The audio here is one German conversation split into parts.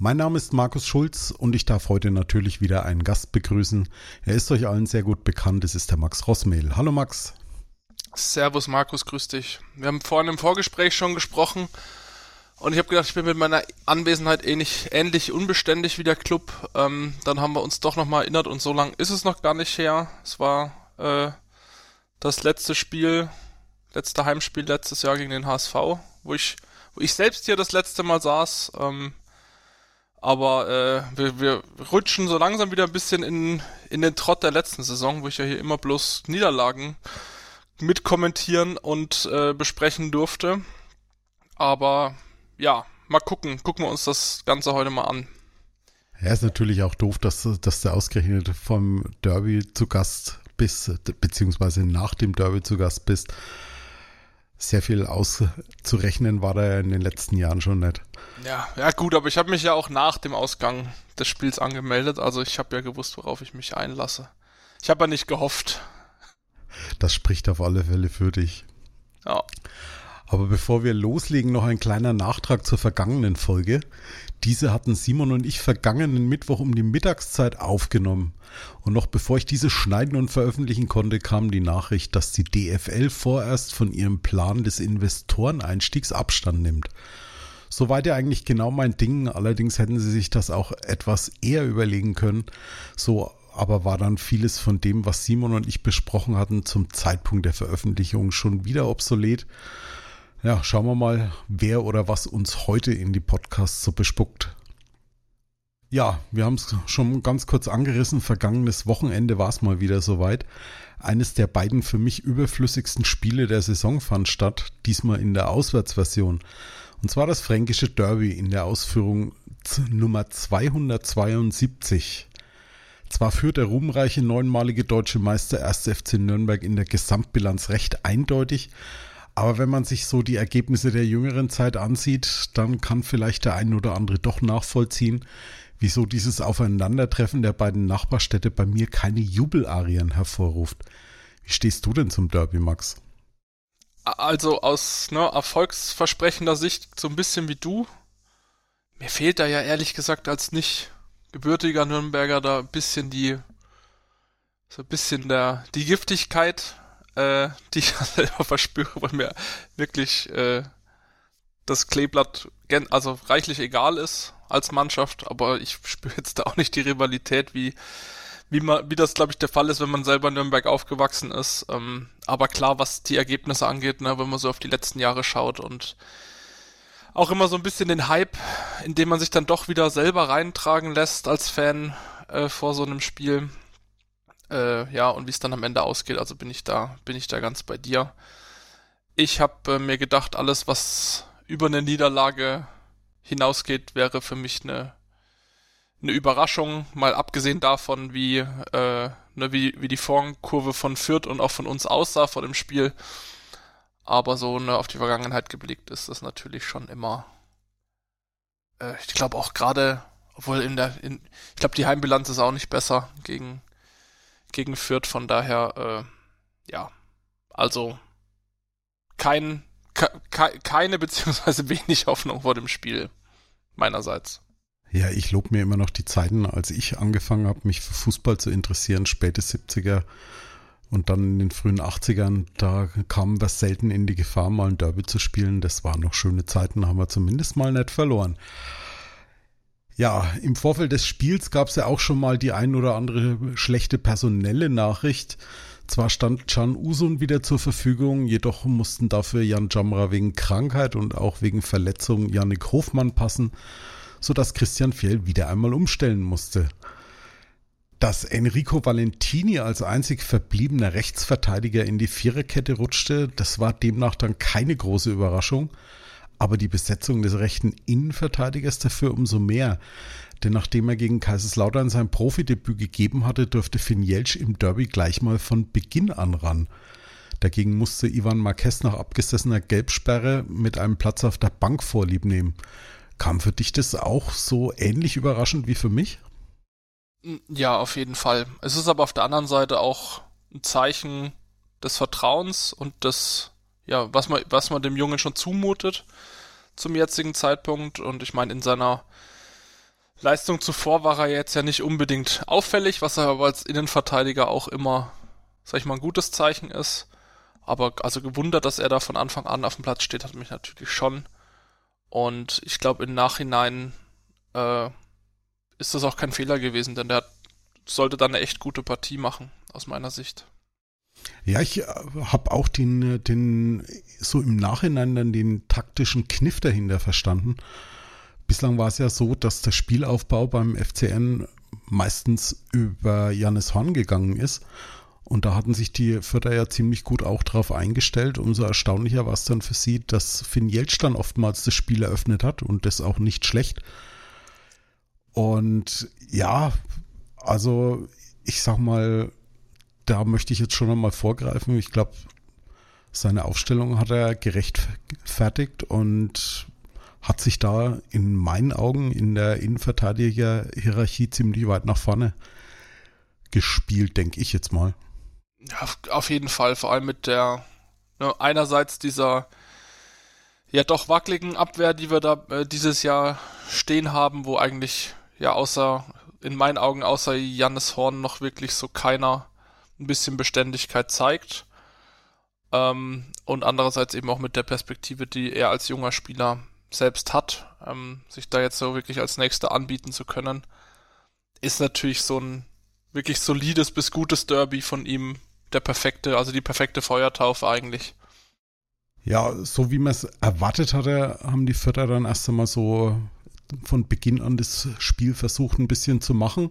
Mein Name ist Markus Schulz und ich darf heute natürlich wieder einen Gast begrüßen. Er ist euch allen sehr gut bekannt, es ist der Max Rossmehl. Hallo Max. Servus Markus, grüß dich. Wir haben vorhin im Vorgespräch schon gesprochen und ich habe gedacht, ich bin mit meiner Anwesenheit ähnlich, eh ähnlich unbeständig wie der Club. Ähm, dann haben wir uns doch nochmal erinnert und so lang ist es noch gar nicht her. Es war äh, das letzte Spiel, letzte Heimspiel letztes Jahr gegen den HSV, wo ich, wo ich selbst hier das letzte Mal saß. Ähm, aber äh, wir, wir rutschen so langsam wieder ein bisschen in, in den Trott der letzten Saison, wo ich ja hier immer bloß Niederlagen mitkommentieren und äh, besprechen durfte. Aber ja, mal gucken. Gucken wir uns das Ganze heute mal an. Ja, ist natürlich auch doof, dass, dass du ausgerechnet vom Derby zu Gast bist, beziehungsweise nach dem Derby zu Gast bist sehr viel auszurechnen war da in den letzten Jahren schon nicht. Ja, ja gut, aber ich habe mich ja auch nach dem Ausgang des Spiels angemeldet, also ich habe ja gewusst, worauf ich mich einlasse. Ich habe ja nicht gehofft. Das spricht auf alle Fälle für dich. Ja. Aber bevor wir loslegen, noch ein kleiner Nachtrag zur vergangenen Folge. Diese hatten Simon und ich vergangenen Mittwoch um die Mittagszeit aufgenommen. Und noch bevor ich diese schneiden und veröffentlichen konnte, kam die Nachricht, dass die DFL vorerst von ihrem Plan des Investoreneinstiegs Abstand nimmt. Soweit ja eigentlich genau mein Ding, allerdings hätten sie sich das auch etwas eher überlegen können. So aber war dann vieles von dem, was Simon und ich besprochen hatten, zum Zeitpunkt der Veröffentlichung schon wieder obsolet. Ja, schauen wir mal, wer oder was uns heute in die Podcasts so bespuckt. Ja, wir haben es schon ganz kurz angerissen. Vergangenes Wochenende war es mal wieder soweit. Eines der beiden für mich überflüssigsten Spiele der Saison fand statt, diesmal in der Auswärtsversion. Und zwar das fränkische Derby in der Ausführung Nummer 272. Zwar führt der ruhmreiche neunmalige deutsche Meister 1. FC Nürnberg in der Gesamtbilanz recht eindeutig, aber wenn man sich so die Ergebnisse der jüngeren Zeit ansieht, dann kann vielleicht der ein oder andere doch nachvollziehen, wieso dieses Aufeinandertreffen der beiden Nachbarstädte bei mir keine Jubelarien hervorruft. Wie stehst du denn zum Derby, Max? Also aus ne, erfolgsversprechender Sicht so ein bisschen wie du. Mir fehlt da ja ehrlich gesagt als nicht gebürtiger Nürnberger da ein bisschen die so ein bisschen der die Giftigkeit äh, die ich selber verspüre, weil mir wirklich äh, das Kleeblatt also reichlich egal ist als Mannschaft, aber ich spüre jetzt da auch nicht die Rivalität, wie wie man, wie das glaube ich der Fall ist, wenn man selber in Nürnberg aufgewachsen ist. Ähm, aber klar, was die Ergebnisse angeht, ne, wenn man so auf die letzten Jahre schaut und auch immer so ein bisschen den Hype, in dem man sich dann doch wieder selber reintragen lässt als Fan äh, vor so einem Spiel. Äh, ja, und wie es dann am Ende ausgeht, also bin ich da, bin ich da ganz bei dir. Ich habe äh, mir gedacht, alles, was über eine Niederlage hinausgeht, wäre für mich eine, eine Überraschung, mal abgesehen davon, wie, äh, ne, wie, wie die Formkurve von Fürth und auch von uns aussah vor dem Spiel. Aber so ne, auf die Vergangenheit geblickt ist das natürlich schon immer. Äh, ich glaube auch gerade, obwohl in der, in, ich glaube die Heimbilanz ist auch nicht besser gegen gegen Fürth. Von daher, äh, ja, also kein, ke keine beziehungsweise wenig Hoffnung vor dem Spiel meinerseits. Ja, ich lobe mir immer noch die Zeiten, als ich angefangen habe, mich für Fußball zu interessieren, späte 70er und dann in den frühen 80ern, da kamen wir selten in die Gefahr, mal ein Derby zu spielen. Das waren noch schöne Zeiten, haben wir zumindest mal nicht verloren. Ja, im Vorfeld des Spiels gab es ja auch schon mal die ein oder andere schlechte personelle Nachricht. Zwar stand Can Usun wieder zur Verfügung, jedoch mussten dafür Jan Jamra wegen Krankheit und auch wegen Verletzung Yannick Hofmann passen, sodass Christian Fjell wieder einmal umstellen musste. Dass Enrico Valentini als einzig verbliebener Rechtsverteidiger in die Viererkette rutschte, das war demnach dann keine große Überraschung aber die Besetzung des rechten Innenverteidigers dafür umso mehr. Denn nachdem er gegen Kaiserslautern sein Profidebüt gegeben hatte, durfte Finn Jelsch im Derby gleich mal von Beginn an ran. Dagegen musste Ivan Marquez nach abgesessener Gelbsperre mit einem Platz auf der Bank vorlieb nehmen. Kam für dich das auch so ähnlich überraschend wie für mich? Ja, auf jeden Fall. Es ist aber auf der anderen Seite auch ein Zeichen des Vertrauens und des, ja, was man, was man dem Jungen schon zumutet zum jetzigen Zeitpunkt. Und ich meine, in seiner Leistung zuvor war er jetzt ja nicht unbedingt auffällig, was er aber als Innenverteidiger auch immer, sag ich mal, ein gutes Zeichen ist. Aber also gewundert, dass er da von Anfang an auf dem Platz steht, hat mich natürlich schon. Und ich glaube, im Nachhinein äh, ist das auch kein Fehler gewesen, denn der sollte dann eine echt gute Partie machen, aus meiner Sicht. Ja, ich äh, habe auch den, äh, den, so im Nachhinein dann den taktischen Kniff dahinter verstanden. Bislang war es ja so, dass der Spielaufbau beim FCN meistens über Janis Horn gegangen ist. Und da hatten sich die Förder ja ziemlich gut auch drauf eingestellt. Umso erstaunlicher war es dann für sie, dass Finn Jeltsch dann oftmals das Spiel eröffnet hat und das auch nicht schlecht. Und ja, also ich sag mal, da möchte ich jetzt schon nochmal vorgreifen. Ich glaube, seine Aufstellung hat er gerechtfertigt und hat sich da in meinen Augen in der Innenverteidiger-Hierarchie ziemlich weit nach vorne gespielt, denke ich jetzt mal. Ja, auf jeden Fall, vor allem mit der ne, einerseits dieser ja doch wackeligen Abwehr, die wir da äh, dieses Jahr stehen haben, wo eigentlich ja außer in meinen Augen außer Jannis Horn noch wirklich so keiner ein bisschen Beständigkeit zeigt. Ähm, und andererseits eben auch mit der Perspektive, die er als junger Spieler selbst hat, ähm, sich da jetzt so wirklich als Nächster anbieten zu können, ist natürlich so ein wirklich solides bis gutes Derby von ihm der perfekte, also die perfekte Feuertaufe eigentlich. Ja, so wie man es erwartet hatte, haben die Vierter dann erst einmal so von Beginn an das Spiel versucht ein bisschen zu machen.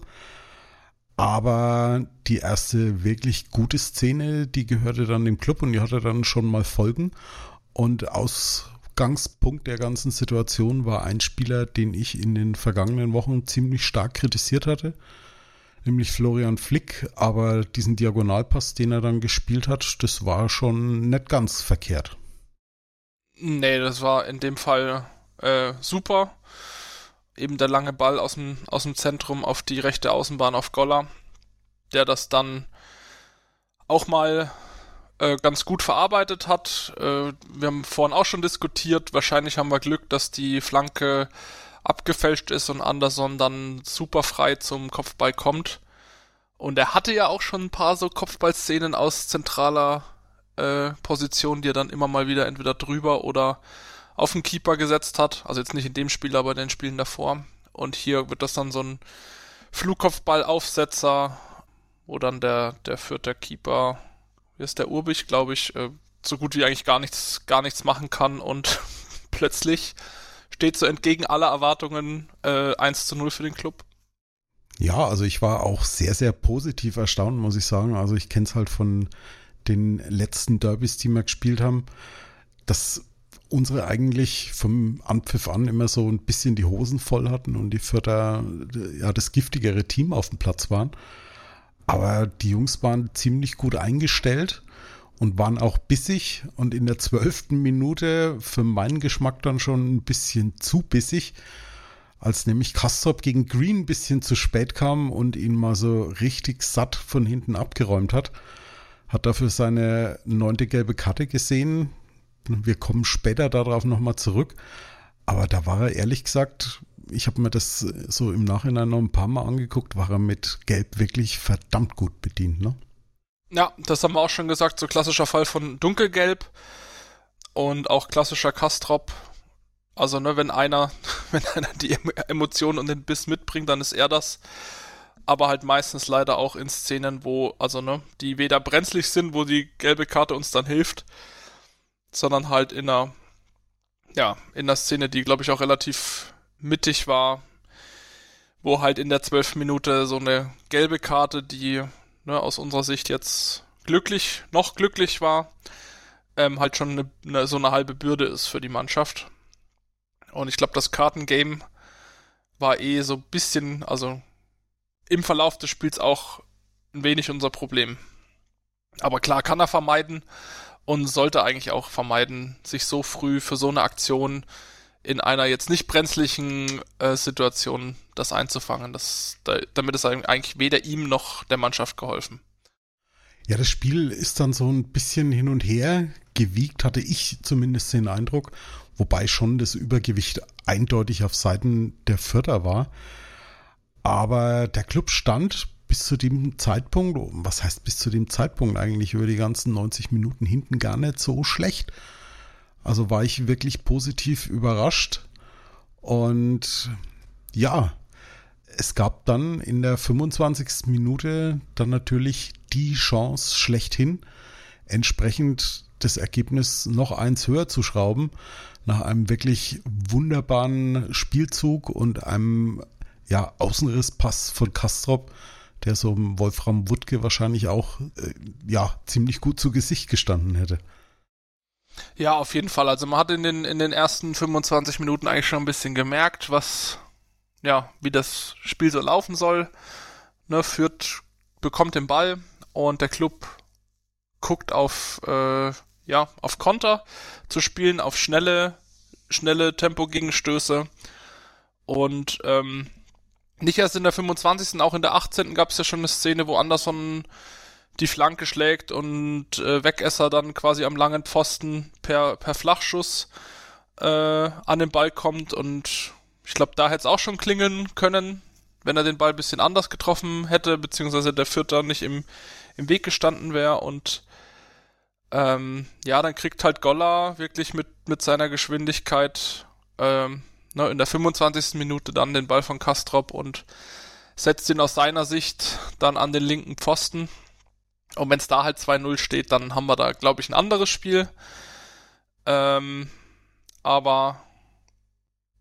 Aber die erste wirklich gute Szene, die gehörte dann dem Club und die hatte dann schon mal Folgen. Und Ausgangspunkt der ganzen Situation war ein Spieler, den ich in den vergangenen Wochen ziemlich stark kritisiert hatte nämlich Florian Flick, aber diesen Diagonalpass, den er dann gespielt hat, das war schon nicht ganz verkehrt. Nee, das war in dem Fall äh, super. Eben der lange Ball aus dem, aus dem Zentrum auf die rechte Außenbahn auf Goller, der das dann auch mal äh, ganz gut verarbeitet hat. Äh, wir haben vorhin auch schon diskutiert, wahrscheinlich haben wir Glück, dass die Flanke abgefälscht ist und Anderson dann super frei zum Kopfball kommt. Und er hatte ja auch schon ein paar so Kopfballszenen aus zentraler äh, Position, die er dann immer mal wieder entweder drüber oder auf den Keeper gesetzt hat. Also jetzt nicht in dem Spiel, aber in den Spielen davor. Und hier wird das dann so ein Flugkopfball-Aufsetzer, wo dann der, der vierte Keeper, wie ist der Urbich, glaube ich, äh, so gut wie eigentlich gar nichts, gar nichts machen kann und plötzlich steht so entgegen aller Erwartungen äh, 1 zu 0 für den Club. Ja, also ich war auch sehr, sehr positiv erstaunt, muss ich sagen. Also ich kenne es halt von den letzten Derbys, die wir gespielt haben, dass unsere eigentlich vom Anpfiff an immer so ein bisschen die Hosen voll hatten und die Vierter ja das giftigere Team auf dem Platz waren. Aber die Jungs waren ziemlich gut eingestellt und waren auch bissig und in der zwölften Minute für meinen Geschmack dann schon ein bisschen zu bissig, als nämlich Kastrop gegen Green ein bisschen zu spät kam und ihn mal so richtig satt von hinten abgeräumt hat. Hat dafür seine neunte gelbe Karte gesehen. Wir kommen später darauf nochmal zurück. Aber da war er ehrlich gesagt, ich habe mir das so im Nachhinein noch ein paar Mal angeguckt, war er mit Gelb wirklich verdammt gut bedient, ne? Ja, das haben wir auch schon gesagt, so klassischer Fall von Dunkelgelb und auch klassischer Kastrop. Also, ne, wenn einer, wenn einer die Emotionen und den Biss mitbringt, dann ist er das. Aber halt meistens leider auch in Szenen, wo, also, ne, die weder brenzlig sind, wo die gelbe Karte uns dann hilft, sondern halt in einer, ja, in einer Szene, die, glaube ich, auch relativ mittig war, wo halt in der zwölften Minute so eine gelbe Karte, die ne, aus unserer Sicht jetzt glücklich, noch glücklich war, ähm, halt schon eine, eine, so eine halbe Bürde ist für die Mannschaft. Und ich glaube, das Kartengame war eh so ein bisschen, also im Verlauf des Spiels auch ein wenig unser Problem. Aber klar kann er vermeiden und sollte eigentlich auch vermeiden, sich so früh für so eine Aktion in einer jetzt nicht brenzlichen äh, Situation das einzufangen. Das, da, damit ist eigentlich weder ihm noch der Mannschaft geholfen. Ja, das Spiel ist dann so ein bisschen hin und her gewiegt, hatte ich zumindest den Eindruck, wobei schon das Übergewicht eindeutig auf Seiten der Vierter war. Aber der Club stand bis zu dem Zeitpunkt, was heißt bis zu dem Zeitpunkt eigentlich über die ganzen 90 Minuten hinten gar nicht so schlecht. Also war ich wirklich positiv überrascht. Und ja, es gab dann in der 25. Minute dann natürlich die Chance schlechthin, entsprechend das Ergebnis noch eins höher zu schrauben, nach einem wirklich wunderbaren Spielzug und einem ja, Außenrisspass von Kastrop, der so Wolfram Wuttke wahrscheinlich auch äh, ja, ziemlich gut zu Gesicht gestanden hätte. Ja, auf jeden Fall. Also man hat in den, in den ersten 25 Minuten eigentlich schon ein bisschen gemerkt, was, ja, wie das Spiel so laufen soll. Ne, führt, bekommt den Ball und der Club guckt auf, äh, ja, auf Konter zu spielen, auf schnelle, schnelle Tempo-Gegenstöße. Und ähm, nicht erst in der 25., auch in der 18. gab es ja schon eine Szene, wo Anderson die Flanke schlägt und äh, Wegesser dann quasi am langen Pfosten per, per Flachschuss äh, an den Ball kommt und ich glaube, da hätte es auch schon klingeln können, wenn er den Ball bisschen anders getroffen hätte, beziehungsweise der Vierter nicht im, im Weg gestanden wäre und ähm, ja, dann kriegt halt Golla wirklich mit, mit seiner Geschwindigkeit ähm, ne, in der 25. Minute dann den Ball von Kastrop und setzt ihn aus seiner Sicht dann an den linken Pfosten. Und wenn es da halt 2-0 steht, dann haben wir da, glaube ich, ein anderes Spiel. Ähm, aber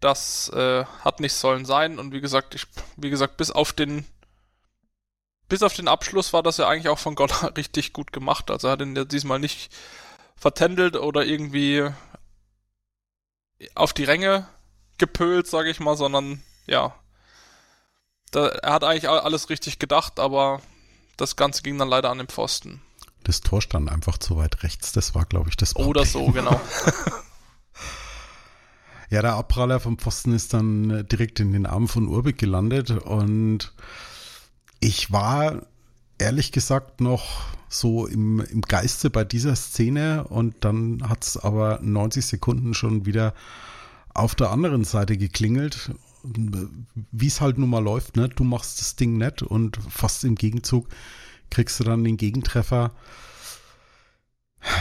das äh, hat nicht sollen sein. Und wie gesagt, ich, wie gesagt, bis auf den bis auf den Abschluss war das ja eigentlich auch von Gott richtig gut gemacht. Also er hat ihn ja diesmal nicht vertändelt oder irgendwie auf die Ränge gepölt, sage ich mal, sondern ja, da, er hat eigentlich alles richtig gedacht, aber das Ganze ging dann leider an den Pfosten. Das Tor stand einfach zu weit rechts, das war, glaube ich, das Problem. Oder so, genau. ja, der Abpraller vom Pfosten ist dann direkt in den Arm von Urbik gelandet und ich war ehrlich gesagt noch so im, im Geiste bei dieser Szene und dann hat es aber 90 Sekunden schon wieder auf der anderen Seite geklingelt, wie es halt nun mal läuft, ne? Du machst das Ding nett und fast im Gegenzug kriegst du dann den Gegentreffer.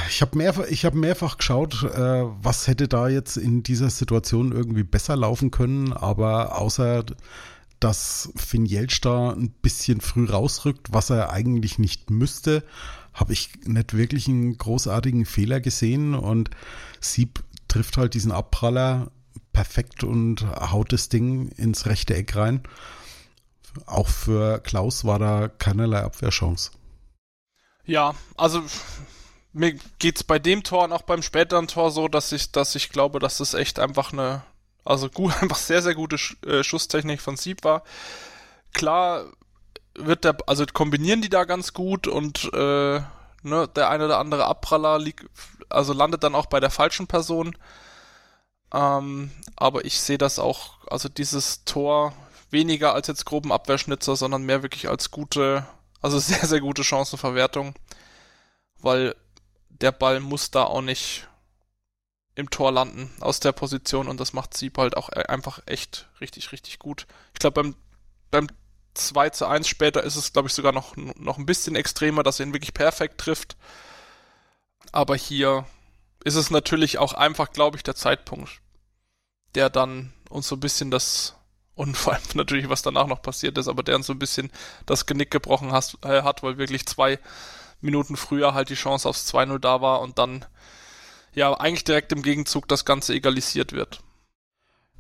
Ich habe mehrfach, hab mehrfach geschaut, äh, was hätte da jetzt in dieser Situation irgendwie besser laufen können, aber außer dass Finn Jelsch da ein bisschen früh rausrückt, was er eigentlich nicht müsste, habe ich nicht wirklich einen großartigen Fehler gesehen und Sieb trifft halt diesen Abpraller perfekt und haut das Ding ins rechte Eck rein. Auch für Klaus war da keinerlei Abwehrchance. Ja, also mir geht es bei dem Tor und auch beim späteren Tor so, dass ich, dass ich glaube, dass das echt einfach eine, also gut, einfach sehr, sehr gute äh, Schusstechnik von Sieb war. Klar wird der, also kombinieren die da ganz gut und äh, ne, der eine oder andere Abpraller liegt, also landet dann auch bei der falschen Person. Ähm, aber ich sehe das auch, also dieses Tor weniger als jetzt groben Abwehrschnitzer, sondern mehr wirklich als gute, also sehr, sehr gute Chancenverwertung. Weil der Ball muss da auch nicht im Tor landen aus der Position und das macht Sieb halt auch einfach echt richtig, richtig gut. Ich glaube, beim, beim 2 zu 1 später ist es, glaube ich, sogar noch, noch ein bisschen extremer, dass er ihn wirklich perfekt trifft. Aber hier ist es natürlich auch einfach, glaube ich, der Zeitpunkt, der dann uns so ein bisschen das, und vor allem natürlich, was danach noch passiert ist, aber der uns so ein bisschen das Genick gebrochen has, äh, hat, weil wirklich zwei Minuten früher halt die Chance aufs 2-0 da war und dann ja eigentlich direkt im Gegenzug das Ganze egalisiert wird.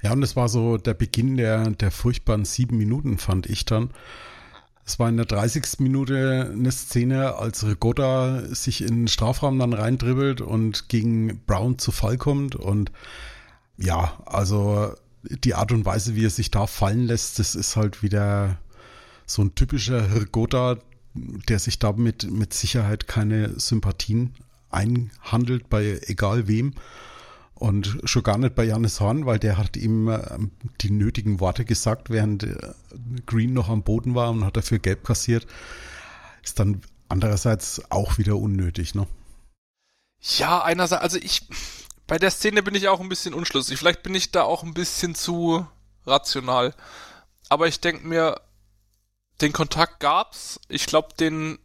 Ja, und es war so der Beginn der, der furchtbaren sieben Minuten, fand ich dann. Es war in der 30. Minute eine Szene, als Rigotta sich in den Strafraum dann reindribbelt und gegen Brown zu Fall kommt. Und ja, also die Art und Weise, wie er sich da fallen lässt, das ist halt wieder so ein typischer Hirgota, der sich damit mit Sicherheit keine Sympathien einhandelt bei egal wem. Und schon gar nicht bei Janis Horn, weil der hat ihm ähm, die nötigen Worte gesagt, während äh, Green noch am Boden war und hat dafür gelb kassiert. Ist dann andererseits auch wieder unnötig, ne? Ja, einerseits, also ich, bei der Szene bin ich auch ein bisschen unschlüssig. Vielleicht bin ich da auch ein bisschen zu rational. Aber ich denke mir, den Kontakt gab's. Ich glaube, den,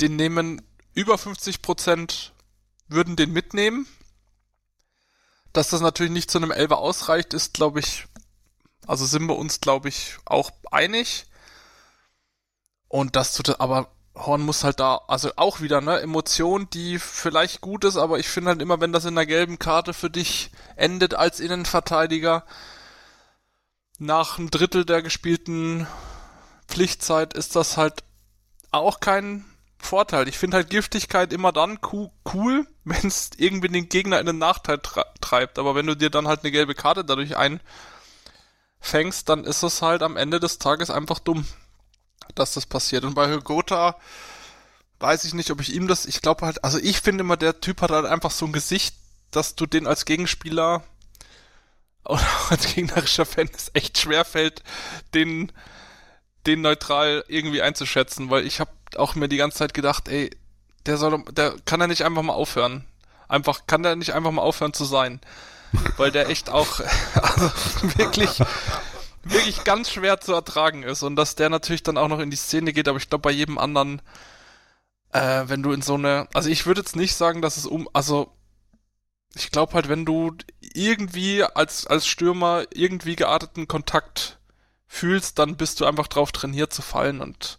den nehmen über 50 Prozent würden den mitnehmen. Dass das natürlich nicht zu einem Elfer ausreicht, ist, glaube ich, also sind wir uns, glaube ich, auch einig. Und das tut, aber Horn muss halt da, also auch wieder, ne, Emotion, die vielleicht gut ist, aber ich finde halt immer, wenn das in der gelben Karte für dich endet als Innenverteidiger, nach einem Drittel der gespielten Pflichtzeit ist das halt auch kein Vorteil. Ich finde halt Giftigkeit immer dann cool, wenn es irgendwie den Gegner in den Nachteil treibt. Aber wenn du dir dann halt eine gelbe Karte dadurch einfängst, dann ist es halt am Ende des Tages einfach dumm, dass das passiert. Und bei Hygota weiß ich nicht, ob ich ihm das, ich glaube halt, also ich finde immer, der Typ hat halt einfach so ein Gesicht, dass du den als Gegenspieler oder als gegnerischer Fan es echt schwer fällt, den den neutral irgendwie einzuschätzen, weil ich habe auch mir die ganze Zeit gedacht, ey, der soll, der kann er nicht einfach mal aufhören. Einfach, kann der nicht einfach mal aufhören zu sein. Weil der echt auch also wirklich, wirklich ganz schwer zu ertragen ist und dass der natürlich dann auch noch in die Szene geht, aber ich glaube bei jedem anderen, äh, wenn du in so eine, also ich würde jetzt nicht sagen, dass es um, also ich glaube halt, wenn du irgendwie als, als Stürmer irgendwie gearteten Kontakt fühlst, dann bist du einfach drauf trainiert zu fallen und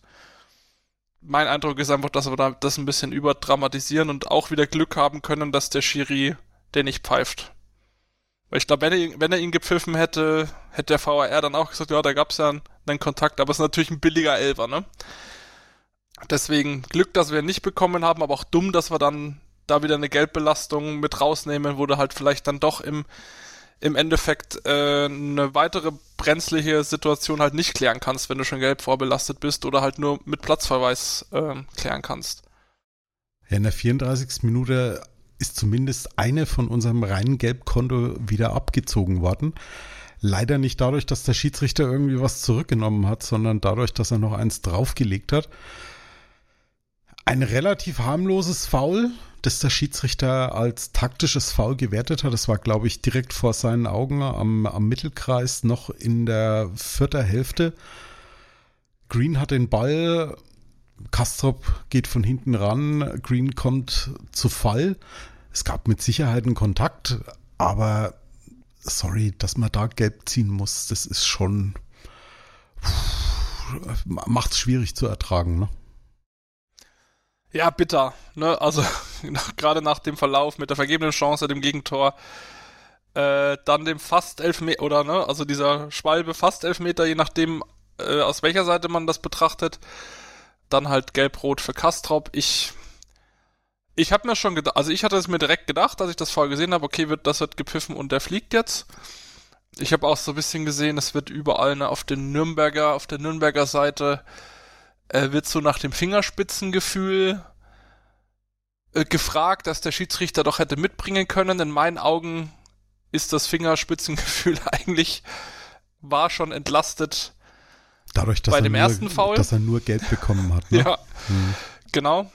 mein Eindruck ist einfach, dass wir da das ein bisschen überdramatisieren und auch wieder Glück haben können, dass der Schiri den nicht pfeift. Weil ich glaube, wenn er, wenn er ihn gepfiffen hätte, hätte der VAR dann auch gesagt, ja, da gab's ja einen, einen Kontakt, aber es ist natürlich ein billiger Elfer, ne? Deswegen Glück, dass wir ihn nicht bekommen haben, aber auch dumm, dass wir dann da wieder eine Geldbelastung mit rausnehmen, wo du halt vielleicht dann doch im im Endeffekt äh, eine weitere brenzliche Situation halt nicht klären kannst, wenn du schon gelb vorbelastet bist oder halt nur mit Platzverweis äh, klären kannst. Ja, in der 34. Minute ist zumindest eine von unserem reinen Gelbkonto wieder abgezogen worden. Leider nicht dadurch, dass der Schiedsrichter irgendwie was zurückgenommen hat, sondern dadurch, dass er noch eins draufgelegt hat. Ein relativ harmloses Foul, das der Schiedsrichter als taktisches Foul gewertet hat. Das war, glaube ich, direkt vor seinen Augen am, am Mittelkreis, noch in der vierten Hälfte. Green hat den Ball, Kastrop geht von hinten ran, Green kommt zu Fall. Es gab mit Sicherheit einen Kontakt, aber sorry, dass man da gelb ziehen muss, das ist schon macht es schwierig zu ertragen, ne? Ja, bitter. Ne? Also gerade nach dem Verlauf mit der vergebenen Chance, dem Gegentor, äh, dann dem fast Elfmeter, oder ne, also dieser Schwalbe fast Elfmeter, je nachdem, äh, aus welcher Seite man das betrachtet. Dann halt Gelb-Rot für Kastrop. Ich, ich habe mir schon gedacht, also ich hatte es mir direkt gedacht, als ich das vorher gesehen habe, okay, wird, das wird gepfiffen und der fliegt jetzt. Ich habe auch so ein bisschen gesehen, es wird überall ne, auf den Nürnberger, auf der Nürnberger Seite äh, wird so nach dem Fingerspitzengefühl äh, gefragt, dass der Schiedsrichter doch hätte mitbringen können. In meinen Augen ist das Fingerspitzengefühl eigentlich war schon entlastet Dadurch, dass bei dem nur, ersten Foul. Dass er nur Geld bekommen hat. Ne? ja, hm. genau.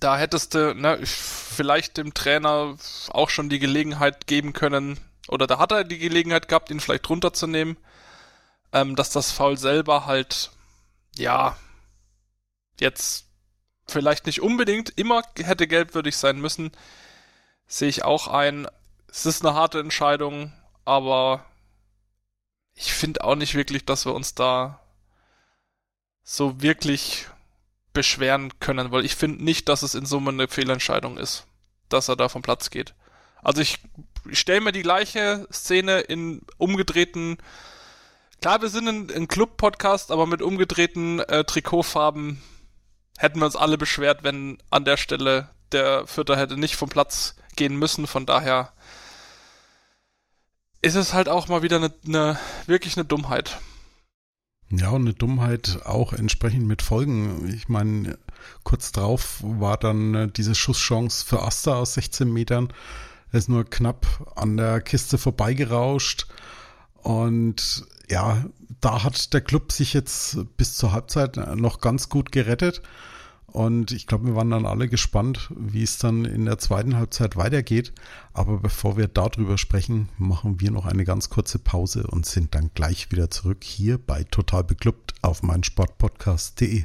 Da hättest du ne, vielleicht dem Trainer auch schon die Gelegenheit geben können, oder da hat er die Gelegenheit gehabt, ihn vielleicht runterzunehmen, ähm, dass das Foul selber halt, ja, jetzt vielleicht nicht unbedingt immer hätte gelbwürdig sein müssen, sehe ich auch ein. Es ist eine harte Entscheidung, aber ich finde auch nicht wirklich, dass wir uns da so wirklich beschweren können, weil ich finde nicht, dass es in Summe eine Fehlentscheidung ist, dass er da vom Platz geht. Also ich, ich stelle mir die gleiche Szene in umgedrehten, klar, wir sind ein, ein Club-Podcast, aber mit umgedrehten äh, Trikotfarben hätten wir uns alle beschwert, wenn an der Stelle der Vierter hätte nicht vom Platz gehen müssen. Von daher ist es halt auch mal wieder eine, eine wirklich eine Dummheit. Ja, und eine Dummheit auch entsprechend mit Folgen. Ich meine, kurz drauf war dann äh, diese Schusschance für Asta aus 16 Metern. Er ist nur knapp an der Kiste vorbeigerauscht. Und ja, da hat der Club sich jetzt bis zur Halbzeit noch ganz gut gerettet. Und ich glaube, wir waren dann alle gespannt, wie es dann in der zweiten Halbzeit weitergeht. Aber bevor wir darüber sprechen, machen wir noch eine ganz kurze Pause und sind dann gleich wieder zurück hier bei Total Beklubbt auf meinsportpodcast.de.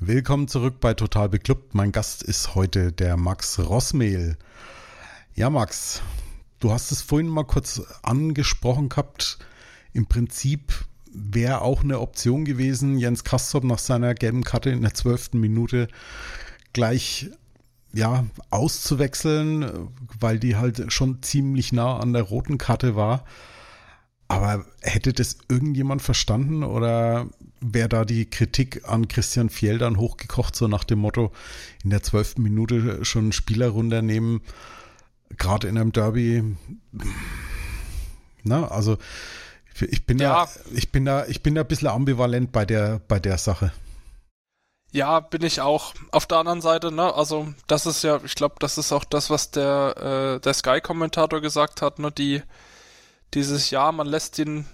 Willkommen zurück bei Total Beklubbt. Mein Gast ist heute der Max Rossmehl. Ja, Max, du hast es vorhin mal kurz angesprochen gehabt. Im Prinzip wäre auch eine Option gewesen, Jens Kastrop nach seiner gelben Karte in der zwölften Minute gleich ja, auszuwechseln, weil die halt schon ziemlich nah an der roten Karte war. Aber hätte das irgendjemand verstanden oder wäre da die Kritik an Christian Fjell dann hochgekocht, so nach dem Motto, in der zwölften Minute schon einen Spieler runternehmen, gerade in einem Derby? Na, also ich bin ja, ja, ich bin da, ich bin da ein bisschen ambivalent bei der, bei der Sache. Ja, bin ich auch. Auf der anderen Seite, ne, also das ist ja, ich glaube, das ist auch das, was der, äh, der Sky-Kommentator gesagt hat, ne, die, dieses Jahr, man lässt ihn,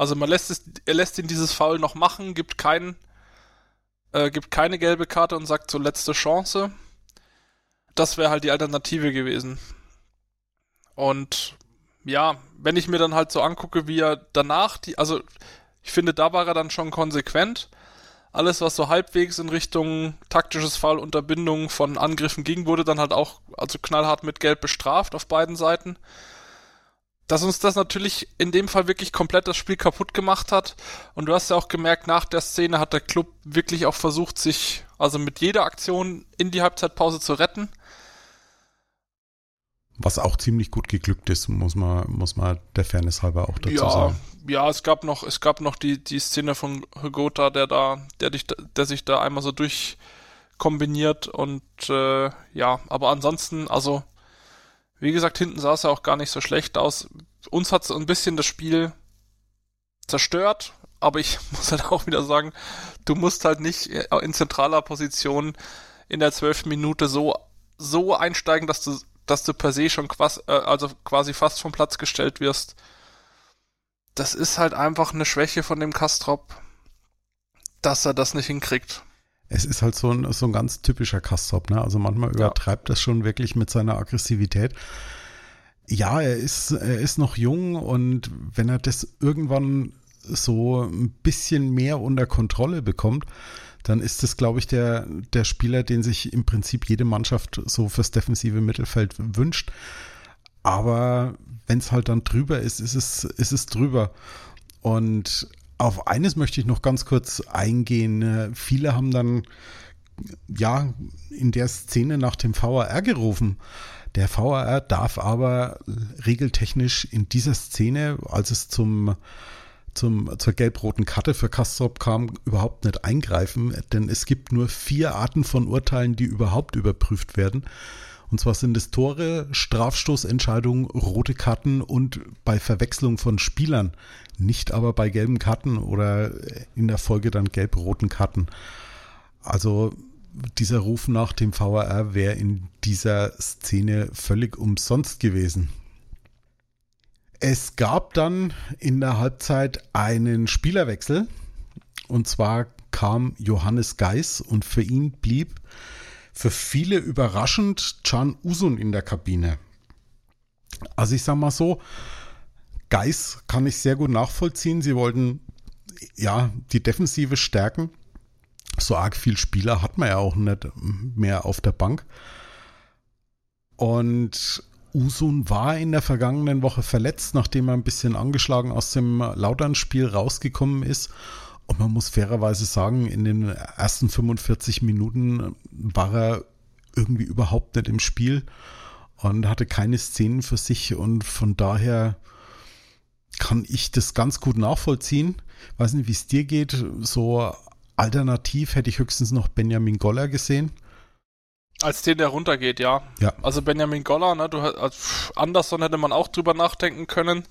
also man lässt es, er lässt ihn dieses Foul noch machen, gibt keinen, äh, gibt keine gelbe Karte und sagt so letzte Chance. Das wäre halt die Alternative gewesen. Und ja, wenn ich mir dann halt so angucke, wie er danach die, also ich finde, da war er dann schon konsequent. Alles, was so halbwegs in Richtung taktisches Fall, Unterbindung von Angriffen ging, wurde dann halt auch, also knallhart mit Gelb bestraft auf beiden Seiten dass uns das natürlich in dem Fall wirklich komplett das Spiel kaputt gemacht hat. Und du hast ja auch gemerkt, nach der Szene hat der Club wirklich auch versucht, sich also mit jeder Aktion in die Halbzeitpause zu retten. Was auch ziemlich gut geglückt ist, muss man, muss man der Fairness halber auch dazu ja, sagen. Ja, es gab noch, es gab noch die, die Szene von Hugota, der da, der dich, der sich da einmal so durchkombiniert und äh, ja, aber ansonsten, also wie gesagt, hinten sah es ja auch gar nicht so schlecht aus. Uns hat es ein bisschen das Spiel zerstört, aber ich muss halt auch wieder sagen, du musst halt nicht in zentraler Position in der zwölften Minute so, so einsteigen, dass du, dass du per se schon quasi, äh, also quasi fast vom Platz gestellt wirst. Das ist halt einfach eine Schwäche von dem Kastrop, dass er das nicht hinkriegt es ist halt so ein, so ein ganz typischer Kastrop, ne? Also manchmal übertreibt ja. das schon wirklich mit seiner Aggressivität. Ja, er ist, er ist noch jung und wenn er das irgendwann so ein bisschen mehr unter Kontrolle bekommt, dann ist das, glaube ich, der, der Spieler, den sich im Prinzip jede Mannschaft so fürs defensive Mittelfeld wünscht. Aber wenn es halt dann drüber ist, ist es, ist es drüber. Und auf eines möchte ich noch ganz kurz eingehen. Viele haben dann ja in der Szene nach dem VAR gerufen. Der VAR darf aber regeltechnisch in dieser Szene, als es zum, zum, zur gelb-roten Karte für Kastrop kam, überhaupt nicht eingreifen, denn es gibt nur vier Arten von Urteilen, die überhaupt überprüft werden. Und zwar sind es Tore, Strafstoßentscheidungen, rote Karten und bei Verwechslung von Spielern, nicht aber bei gelben Karten oder in der Folge dann gelb-roten Karten. Also dieser Ruf nach dem VAR wäre in dieser Szene völlig umsonst gewesen. Es gab dann in der Halbzeit einen Spielerwechsel und zwar kam Johannes Geis und für ihn blieb für viele überraschend Can Usun in der Kabine. Also ich sag mal so, Geis kann ich sehr gut nachvollziehen. Sie wollten ja die Defensive stärken. So arg viel Spieler hat man ja auch nicht mehr auf der Bank. Und Usun war in der vergangenen Woche verletzt, nachdem er ein bisschen angeschlagen aus dem Lautern-Spiel rausgekommen ist. Und man muss fairerweise sagen, in den ersten 45 Minuten war er irgendwie überhaupt nicht im Spiel und hatte keine Szenen für sich und von daher kann ich das ganz gut nachvollziehen. Weiß nicht, wie es dir geht. So alternativ hätte ich höchstens noch Benjamin Goller gesehen. Als den, der runtergeht, ja. Ja. Also Benjamin Goller, ne, du also Anderson hätte man auch drüber nachdenken können.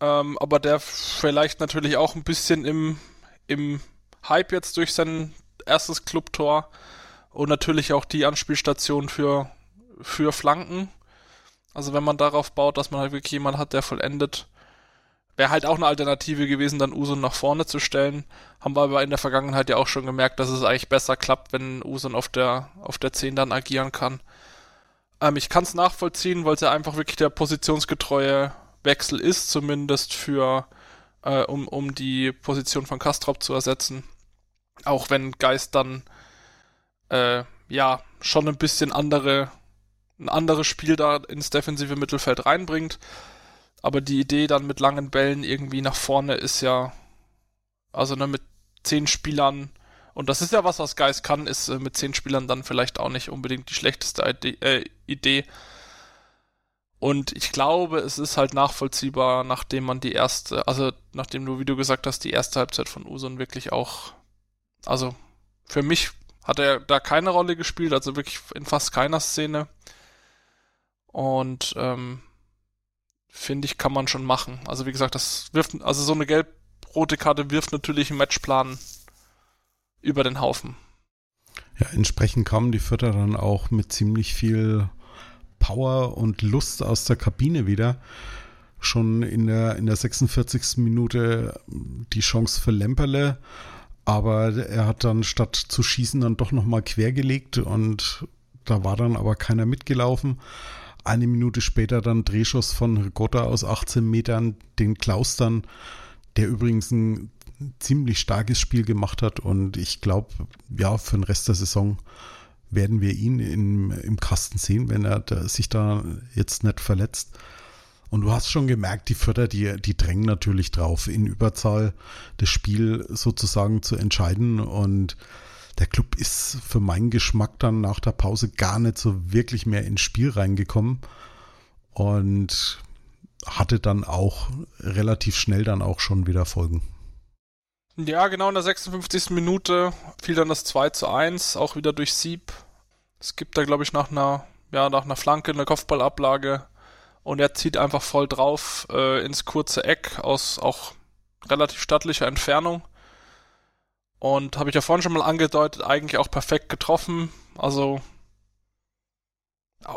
Ähm, aber der vielleicht natürlich auch ein bisschen im, im Hype jetzt durch sein erstes Clubtor und natürlich auch die Anspielstation für, für Flanken. Also wenn man darauf baut, dass man halt wirklich jemanden hat, der vollendet, wäre halt auch eine Alternative gewesen, dann Usun nach vorne zu stellen. Haben wir aber in der Vergangenheit ja auch schon gemerkt, dass es eigentlich besser klappt, wenn Usun auf der, auf der 10 dann agieren kann. Ähm, ich kann es nachvollziehen, weil es ja einfach wirklich der positionsgetreue Wechsel ist, zumindest für, äh, um, um die Position von Kastrop zu ersetzen. Auch wenn Geist dann, äh, ja, schon ein bisschen andere, ein anderes Spiel da ins defensive Mittelfeld reinbringt. Aber die Idee dann mit langen Bällen irgendwie nach vorne ist ja, also ne, mit zehn Spielern, und das ist ja was, was Geist kann, ist äh, mit zehn Spielern dann vielleicht auch nicht unbedingt die schlechteste Idee, äh, Idee. Und ich glaube, es ist halt nachvollziehbar, nachdem man die erste, also nachdem du, wie du gesagt hast, die erste Halbzeit von Usun wirklich auch, also für mich hat er da keine Rolle gespielt, also wirklich in fast keiner Szene. Und ähm, finde ich, kann man schon machen. Also wie gesagt, das wirft, also so eine gelb-rote Karte wirft natürlich einen Matchplan über den Haufen. Ja, entsprechend kamen die Vierter dann auch mit ziemlich viel Power und Lust aus der Kabine wieder. Schon in der, in der 46. Minute die Chance für Lemperle, aber er hat dann statt zu schießen dann doch nochmal quergelegt und da war dann aber keiner mitgelaufen. Eine Minute später dann Drehschuss von Ricotta aus 18 Metern, den Klaus dann, der übrigens ein ziemlich starkes Spiel gemacht hat und ich glaube, ja, für den Rest der Saison werden wir ihn im, im Kasten sehen, wenn er da, sich da jetzt nicht verletzt. Und du hast schon gemerkt, die Förder, die, die drängen natürlich drauf, in Überzahl das Spiel sozusagen zu entscheiden. Und der Club ist für meinen Geschmack dann nach der Pause gar nicht so wirklich mehr ins Spiel reingekommen und hatte dann auch relativ schnell dann auch schon wieder Folgen. Ja, genau in der 56. Minute fiel dann das 2 zu 1, auch wieder durch Sieb. Es gibt da, glaube ich, nach einer, ja, nach einer Flanke eine Kopfballablage und er zieht einfach voll drauf äh, ins kurze Eck aus auch relativ stattlicher Entfernung. Und habe ich ja vorhin schon mal angedeutet, eigentlich auch perfekt getroffen. Also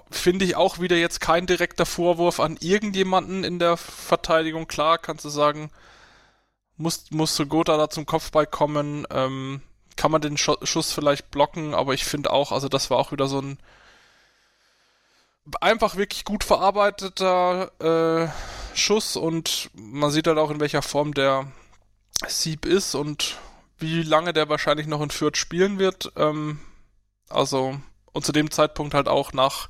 finde ich auch wieder jetzt kein direkter Vorwurf an irgendjemanden in der Verteidigung. Klar, kannst du sagen, muss, muss Gotha da zum Kopfball kommen, ähm, kann man den Schuss vielleicht blocken, aber ich finde auch, also das war auch wieder so ein einfach wirklich gut verarbeiteter äh, Schuss und man sieht halt auch, in welcher Form der Sieb ist und wie lange der wahrscheinlich noch in Fürth spielen wird. Ähm, also, und zu dem Zeitpunkt halt auch nach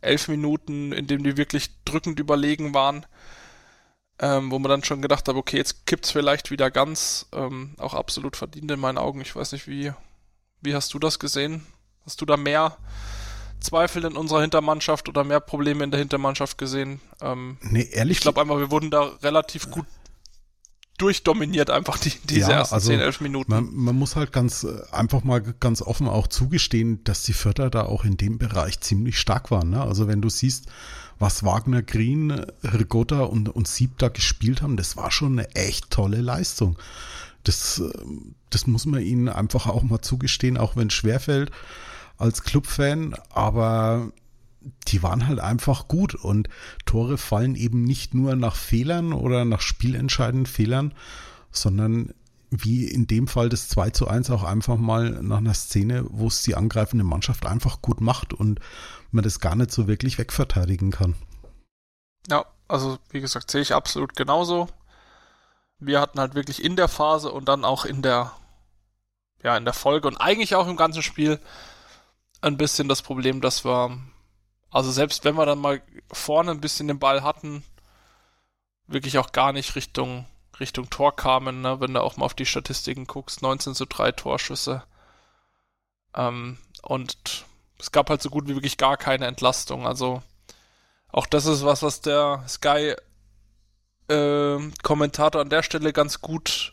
elf Minuten, in dem die wirklich drückend überlegen waren, ähm, wo man dann schon gedacht hat, okay, jetzt kippt's vielleicht wieder ganz, ähm, auch absolut verdient in meinen Augen. Ich weiß nicht, wie, wie hast du das gesehen? Hast du da mehr Zweifel in unserer Hintermannschaft oder mehr Probleme in der Hintermannschaft gesehen? Ähm, nee, ehrlich. Ich glaube einfach, wir wurden da relativ gut durchdominiert einfach die, diese ja, ersten also 10, 11 Minuten. Man, man, muss halt ganz äh, einfach mal ganz offen auch zugestehen, dass die Vierter da auch in dem Bereich ziemlich stark waren. Ne? Also wenn du siehst, was Wagner, Green, Rigotta und, und Sieb da gespielt haben, das war schon eine echt tolle Leistung. Das, äh, das muss man ihnen einfach auch mal zugestehen, auch wenn es schwerfällt als Clubfan, aber die waren halt einfach gut und Tore fallen eben nicht nur nach Fehlern oder nach spielentscheidenden Fehlern, sondern wie in dem Fall das 2 zu 1 auch einfach mal nach einer Szene, wo es die angreifende Mannschaft einfach gut macht und man das gar nicht so wirklich wegverteidigen kann. Ja, also wie gesagt, sehe ich absolut genauso. Wir hatten halt wirklich in der Phase und dann auch in der, ja, in der Folge und eigentlich auch im ganzen Spiel ein bisschen das Problem, dass wir Also selbst wenn wir dann mal vorne ein bisschen den Ball hatten, wirklich auch gar nicht Richtung, Richtung Tor kamen, ne? wenn du auch mal auf die Statistiken guckst, 19 zu 3 Torschüsse. Ähm, und es gab halt so gut wie wirklich gar keine Entlastung. Also auch das ist was, was der Sky äh, Kommentator an der Stelle ganz gut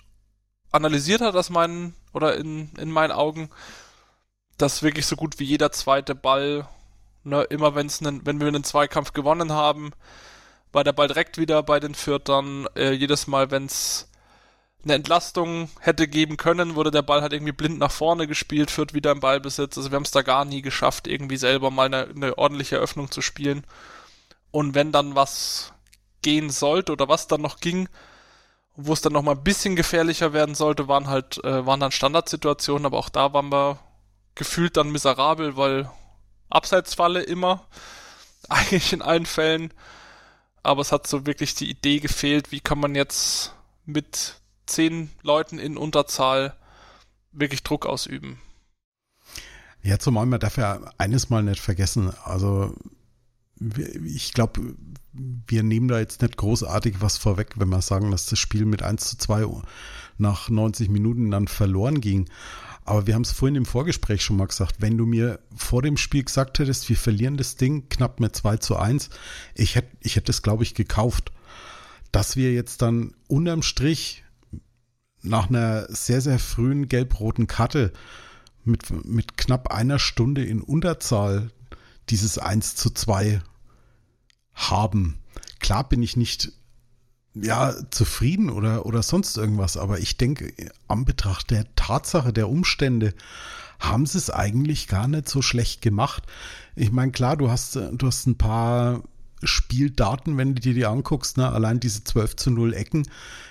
analysiert hat, aus meinen, oder in, in meinen Augen, dass wirklich so gut wie jeder zweite Ball, ne, immer wenn's nen, wenn wir einen Zweikampf gewonnen haben, war der Ball direkt wieder bei den Viertern. Äh, jedes Mal, wenn es eine Entlastung hätte geben können, wurde der Ball halt irgendwie blind nach vorne gespielt, führt wieder im Ballbesitz. Also wir haben es da gar nie geschafft, irgendwie selber mal eine, eine ordentliche Eröffnung zu spielen. Und wenn dann was gehen sollte oder was dann noch ging, wo es dann noch mal ein bisschen gefährlicher werden sollte, waren halt äh, waren dann Standardsituationen, aber auch da waren wir gefühlt dann miserabel, weil Abseitsfalle immer eigentlich in allen Fällen, aber es hat so wirklich die Idee gefehlt, wie kann man jetzt mit zehn Leuten in Unterzahl wirklich Druck ausüben. Ja, zumal man darf ja eines mal nicht vergessen. Also ich glaube, wir nehmen da jetzt nicht großartig was vorweg, wenn wir sagen, dass das Spiel mit 1 zu 2 nach 90 Minuten dann verloren ging. Aber wir haben es vorhin im Vorgespräch schon mal gesagt, wenn du mir vor dem Spiel gesagt hättest, wir verlieren das Ding knapp mit 2 zu 1, ich hätte ich hätte es, glaube ich, gekauft. Dass wir jetzt dann unterm Strich nach einer sehr, sehr frühen gelb-roten Karte mit, mit knapp einer Stunde in Unterzahl dieses 1 zu 2 haben. Klar bin ich nicht ja, zufrieden oder, oder sonst irgendwas, aber ich denke, am Betracht der Tatsache, der Umstände, haben sie es eigentlich gar nicht so schlecht gemacht. Ich meine, klar, du hast, du hast ein paar Spieldaten, wenn du dir die anguckst, ne? allein diese 12 zu 0 Ecken,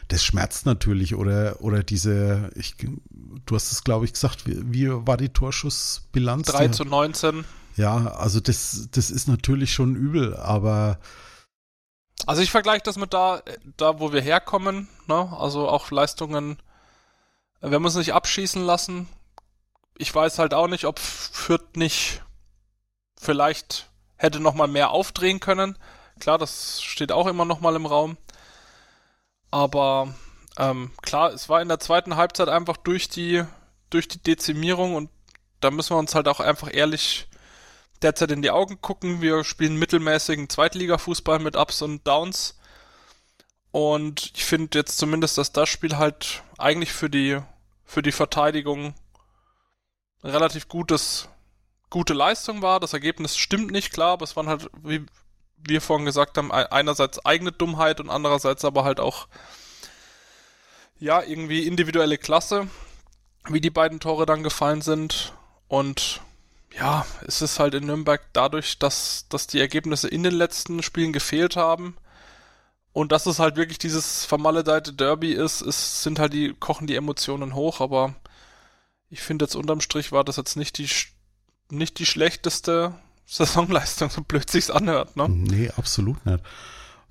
das schmerzt natürlich. Oder, oder diese, ich, du hast es, glaube ich, gesagt, wie, wie war die Torschussbilanz? 3 zu 19. Ja, also das, das ist natürlich schon übel, aber. Also ich vergleiche das mit da, da wo wir herkommen, ne? Also auch Leistungen, wir uns nicht abschießen lassen. Ich weiß halt auch nicht, ob Fürth nicht vielleicht hätte noch mal mehr aufdrehen können. Klar, das steht auch immer noch mal im Raum. Aber ähm, klar, es war in der zweiten Halbzeit einfach durch die durch die Dezimierung und da müssen wir uns halt auch einfach ehrlich derzeit in die Augen gucken. Wir spielen mittelmäßigen Zweitliga-Fußball mit Ups und Downs. Und ich finde jetzt zumindest, dass das Spiel halt eigentlich für die, für die Verteidigung relativ gutes gute Leistung war. Das Ergebnis stimmt nicht, klar, aber es waren halt, wie wir vorhin gesagt haben, einerseits eigene Dummheit und andererseits aber halt auch, ja, irgendwie individuelle Klasse, wie die beiden Tore dann gefallen sind. Und ja, es ist halt in Nürnberg dadurch, dass, dass die Ergebnisse in den letzten Spielen gefehlt haben. Und dass es halt wirklich dieses vermaledeite Derby ist, ist, sind halt die, kochen die Emotionen hoch, aber ich finde jetzt unterm Strich war das jetzt nicht die nicht die schlechteste Saisonleistung, so blöd sich's anhört, ne? Nee, absolut nicht.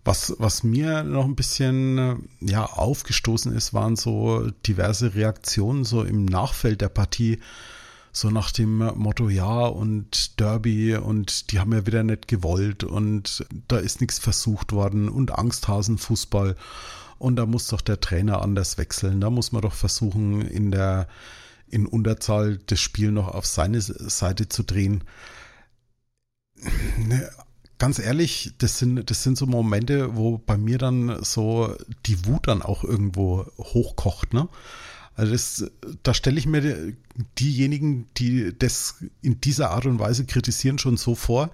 Was, was mir noch ein bisschen ja, aufgestoßen ist, waren so diverse Reaktionen so im Nachfeld der Partie, so nach dem Motto, ja, und Derby und die haben ja wieder nicht gewollt und da ist nichts versucht worden und Angsthasenfußball und da muss doch der Trainer anders wechseln, da muss man doch versuchen, in der in Unterzahl das Spiel noch auf seine Seite zu drehen. Ne, ganz ehrlich, das sind, das sind so Momente, wo bei mir dann so die Wut dann auch irgendwo hochkocht, ne? Also das, da stelle ich mir diejenigen, die das in dieser Art und Weise kritisieren, schon so vor.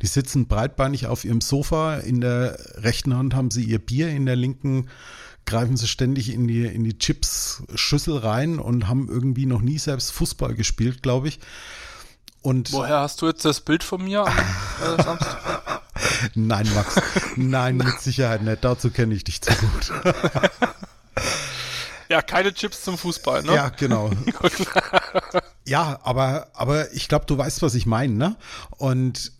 Die sitzen breitbeinig auf ihrem Sofa, in der rechten Hand haben sie ihr Bier, in der linken greifen sie ständig in die, in die Chips-Schüssel rein und haben irgendwie noch nie selbst Fußball gespielt, glaube ich. Und Woher hast du jetzt das Bild von mir am äh, Samstag? Nein, Max. Nein, mit Sicherheit nicht. Dazu kenne ich dich zu gut. ja, keine Chips zum Fußball, ne? Ja, genau. ja, aber, aber ich glaube, du weißt, was ich meine, ne? Und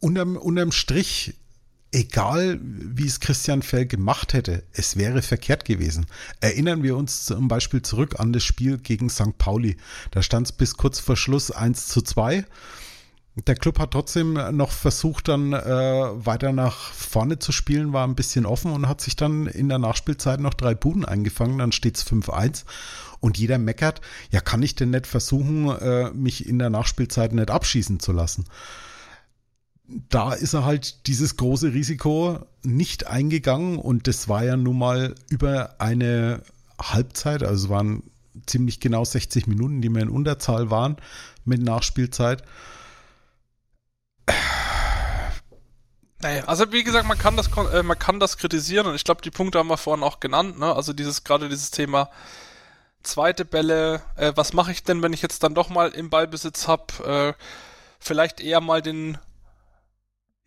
unterm, unterm Strich egal wie es Christian Fell gemacht hätte, es wäre verkehrt gewesen. Erinnern wir uns zum Beispiel zurück an das Spiel gegen St. Pauli. Da stand es bis kurz vor Schluss 1 zu 2. Der Club hat trotzdem noch versucht, dann äh, weiter nach vorne zu spielen, war ein bisschen offen und hat sich dann in der Nachspielzeit noch drei Buden eingefangen. Dann steht es 5-1 und jeder meckert, ja, kann ich denn nicht versuchen, äh, mich in der Nachspielzeit nicht abschießen zu lassen? Da ist er halt dieses große Risiko nicht eingegangen und das war ja nun mal über eine Halbzeit, also es waren ziemlich genau 60 Minuten, die wir in Unterzahl waren mit Nachspielzeit. Also wie gesagt, man kann das, äh, man kann das kritisieren und ich glaube, die Punkte haben wir vorhin auch genannt, ne? Also dieses, gerade dieses Thema zweite Bälle, äh, was mache ich denn, wenn ich jetzt dann doch mal im Ballbesitz habe, äh, vielleicht eher mal den,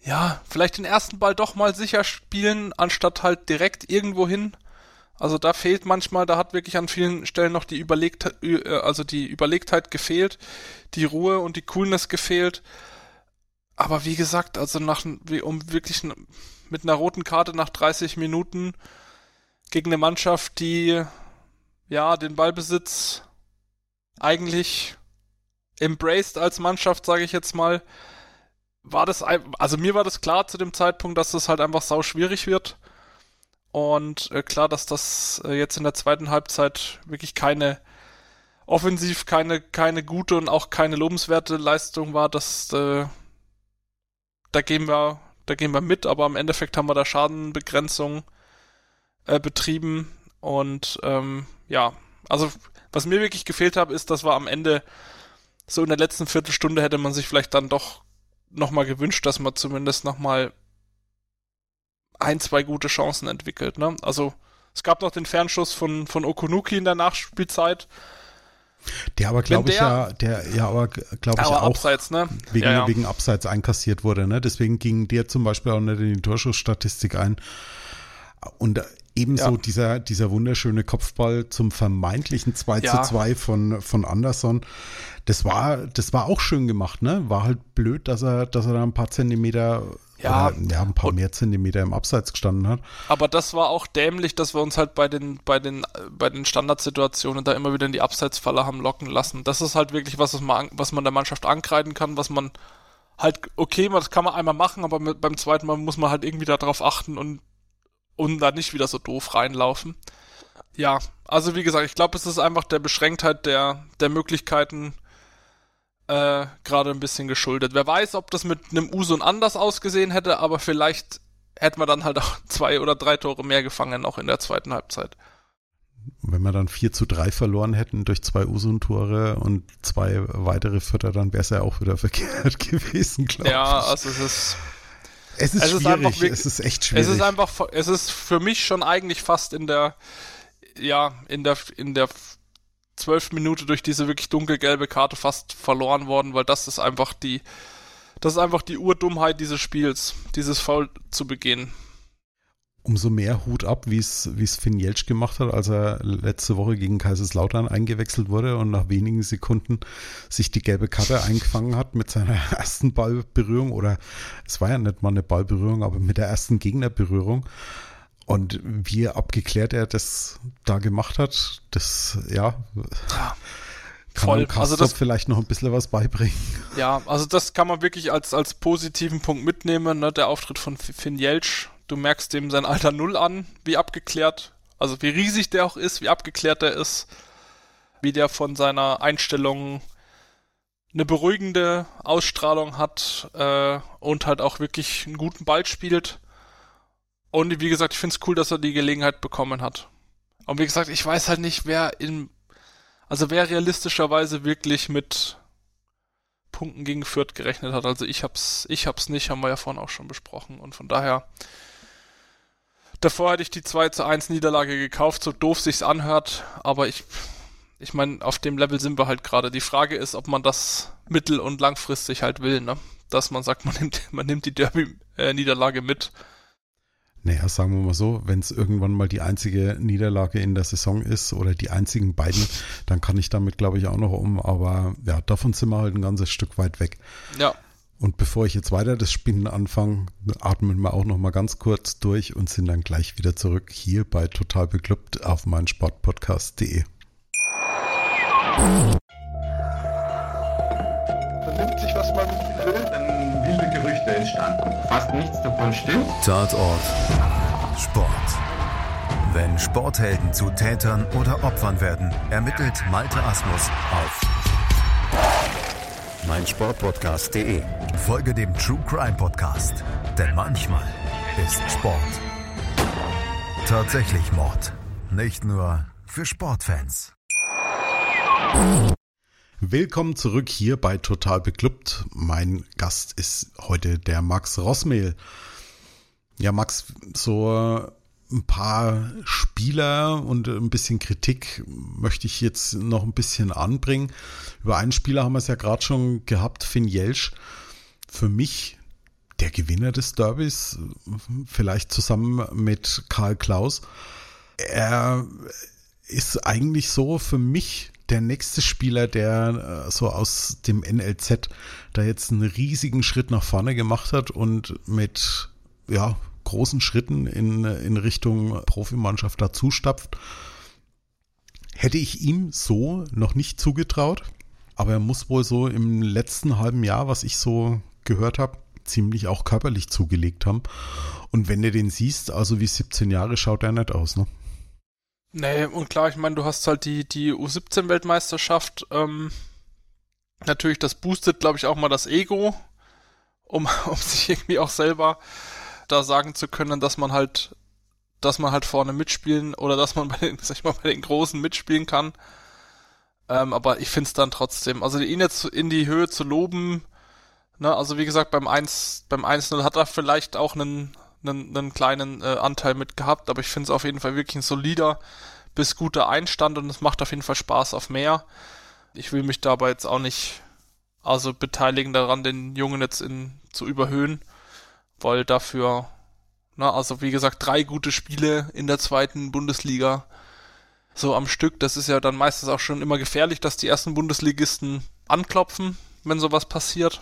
ja, vielleicht den ersten Ball doch mal sicher spielen, anstatt halt direkt irgendwo hin. Also da fehlt manchmal, da hat wirklich an vielen Stellen noch die Überlegtheit, äh, also die Überlegtheit gefehlt, die Ruhe und die Coolness gefehlt. Aber wie gesagt, also nach, um wirklich mit einer roten Karte nach 30 Minuten gegen eine Mannschaft, die ja den Ballbesitz eigentlich embraced als Mannschaft, sage ich jetzt mal, war das, also mir war das klar zu dem Zeitpunkt, dass das halt einfach sau schwierig wird. Und äh, klar, dass das äh, jetzt in der zweiten Halbzeit wirklich keine offensiv keine keine gute und auch keine lobenswerte Leistung war, dass äh, da gehen wir, da gehen wir mit, aber im Endeffekt haben wir da Schadenbegrenzung äh, betrieben und ähm, ja, also was mir wirklich gefehlt hat, ist, dass wir am Ende so in der letzten Viertelstunde hätte man sich vielleicht dann doch nochmal gewünscht, dass man zumindest nochmal ein, zwei gute Chancen entwickelt. Ne? Also es gab noch den Fernschuss von, von Okunuki in der Nachspielzeit, der aber, glaube ich, ja, der ja aber, glaube ich, auch abseits, ne? wegen, ja, ja. wegen Abseits einkassiert wurde. Ne? Deswegen ging der zum Beispiel auch nicht in die Torschussstatistik ein. Und ebenso ja. dieser, dieser wunderschöne Kopfball zum vermeintlichen 2 zu 2 von, von Anderson. Das war, das war auch schön gemacht, ne? War halt blöd, dass er, dass er da ein paar Zentimeter ja, oder, ja ein paar mehr Zentimeter im Abseits gestanden hat. Aber das war auch dämlich, dass wir uns halt bei den, bei den, bei den Standardsituationen da immer wieder in die Abseitsfalle haben locken lassen. Das ist halt wirklich was, was man, was man der Mannschaft ankreiden kann, was man halt, okay, das kann man einmal machen, aber mit, beim zweiten Mal muss man halt irgendwie darauf achten und, und da nicht wieder so doof reinlaufen. Ja, also wie gesagt, ich glaube, es ist einfach der Beschränktheit der, der Möglichkeiten, äh, gerade ein bisschen geschuldet. Wer weiß, ob das mit einem Usun anders ausgesehen hätte, aber vielleicht hätten wir dann halt auch zwei oder drei Tore mehr gefangen, auch in der zweiten Halbzeit. Wenn wir dann 4 zu 3 verloren hätten durch zwei Usun-Tore und zwei weitere Vierter, dann wäre es ja auch wieder verkehrt gewesen, glaube ja, ich. Ja, also es ist. Es ist es schwierig, ist wirklich, es ist echt schwierig. Es ist einfach, es ist für mich schon eigentlich fast in der, ja, in der, in der zwölf Minute durch diese wirklich dunkelgelbe Karte fast verloren worden, weil das ist einfach die, das ist einfach die Urdummheit dieses Spiels, dieses Foul zu begehen. Umso mehr Hut ab, wie es, wie es Finn Jelsch gemacht hat, als er letzte Woche gegen Kaiserslautern eingewechselt wurde und nach wenigen Sekunden sich die gelbe Karte eingefangen hat mit seiner ersten Ballberührung oder es war ja nicht mal eine Ballberührung, aber mit der ersten Gegnerberührung. Und wie abgeklärt er das da gemacht hat, das, ja, ja kann voll. also das vielleicht noch ein bisschen was beibringen. Ja, also das kann man wirklich als, als positiven Punkt mitnehmen, ne? der Auftritt von Finn Jelsch. Du merkst dem sein Alter Null an, wie abgeklärt, also wie riesig der auch ist, wie abgeklärt er ist, wie der von seiner Einstellung eine beruhigende Ausstrahlung hat äh, und halt auch wirklich einen guten Ball spielt. Und wie gesagt, ich finde es cool, dass er die Gelegenheit bekommen hat. Und wie gesagt, ich weiß halt nicht, wer in, also wer realistischerweise wirklich mit Punkten gegen Fürth gerechnet hat. Also ich hab's, ich hab's nicht, haben wir ja vorhin auch schon besprochen. Und von daher, davor hätte ich die 2 zu 1 Niederlage gekauft, so doof sich's anhört, aber ich, ich meine, auf dem Level sind wir halt gerade. Die Frage ist, ob man das mittel- und langfristig halt will, ne? Dass man sagt, man nimmt, man nimmt die Derby-Niederlage äh, mit naja, sagen wir mal so, wenn es irgendwann mal die einzige Niederlage in der Saison ist oder die einzigen beiden, dann kann ich damit, glaube ich, auch noch um. Aber ja, davon sind wir halt ein ganzes Stück weit weg. Ja. Und bevor ich jetzt weiter das Spinnen anfange, atmen wir auch noch mal ganz kurz durch und sind dann gleich wieder zurück hier bei Total Beklubbt auf meinsportpodcast.de. Man nimmt sich, was man will entstanden. Fast nichts davon stimmt. Tatort Sport. Wenn Sporthelden zu Tätern oder Opfern werden, ermittelt Malte Asmus auf meinsportpodcast.de. Folge dem True Crime Podcast, denn manchmal ist Sport tatsächlich Mord. Nicht nur für Sportfans. Willkommen zurück hier bei Total Beklubbt. Mein Gast ist heute der Max Rossmehl. Ja, Max, so ein paar Spieler und ein bisschen Kritik möchte ich jetzt noch ein bisschen anbringen. Über einen Spieler haben wir es ja gerade schon gehabt, Finn Jelsch. Für mich der Gewinner des Derbys, vielleicht zusammen mit Karl Klaus. Er ist eigentlich so für mich der nächste Spieler, der äh, so aus dem NLZ da jetzt einen riesigen Schritt nach vorne gemacht hat und mit ja, großen Schritten in, in Richtung Profimannschaft dazu stapft. Hätte ich ihm so noch nicht zugetraut, aber er muss wohl so im letzten halben Jahr, was ich so gehört habe, ziemlich auch körperlich zugelegt haben. Und wenn du den siehst, also wie 17 Jahre schaut er nicht aus, ne? Nee, und klar, ich meine, du hast halt die, die U17-Weltmeisterschaft. Ähm, natürlich, das boostet, glaube ich, auch mal das Ego, um, um sich irgendwie auch selber da sagen zu können, dass man halt, dass man halt vorne mitspielen oder dass man bei den, sag ich mal, bei den Großen mitspielen kann. Ähm, aber ich finde es dann trotzdem, also ihn jetzt in die Höhe zu loben, ne, also wie gesagt, beim 1, beim 1-0 hat er vielleicht auch einen, einen, einen kleinen äh, Anteil mit gehabt, aber ich finde es auf jeden Fall wirklich ein solider bis guter Einstand und es macht auf jeden Fall Spaß auf mehr. Ich will mich dabei jetzt auch nicht also beteiligen daran, den Jungen jetzt in, zu überhöhen weil dafür, na, also wie gesagt, drei gute Spiele in der zweiten Bundesliga so am Stück, das ist ja dann meistens auch schon immer gefährlich, dass die ersten Bundesligisten anklopfen, wenn sowas passiert.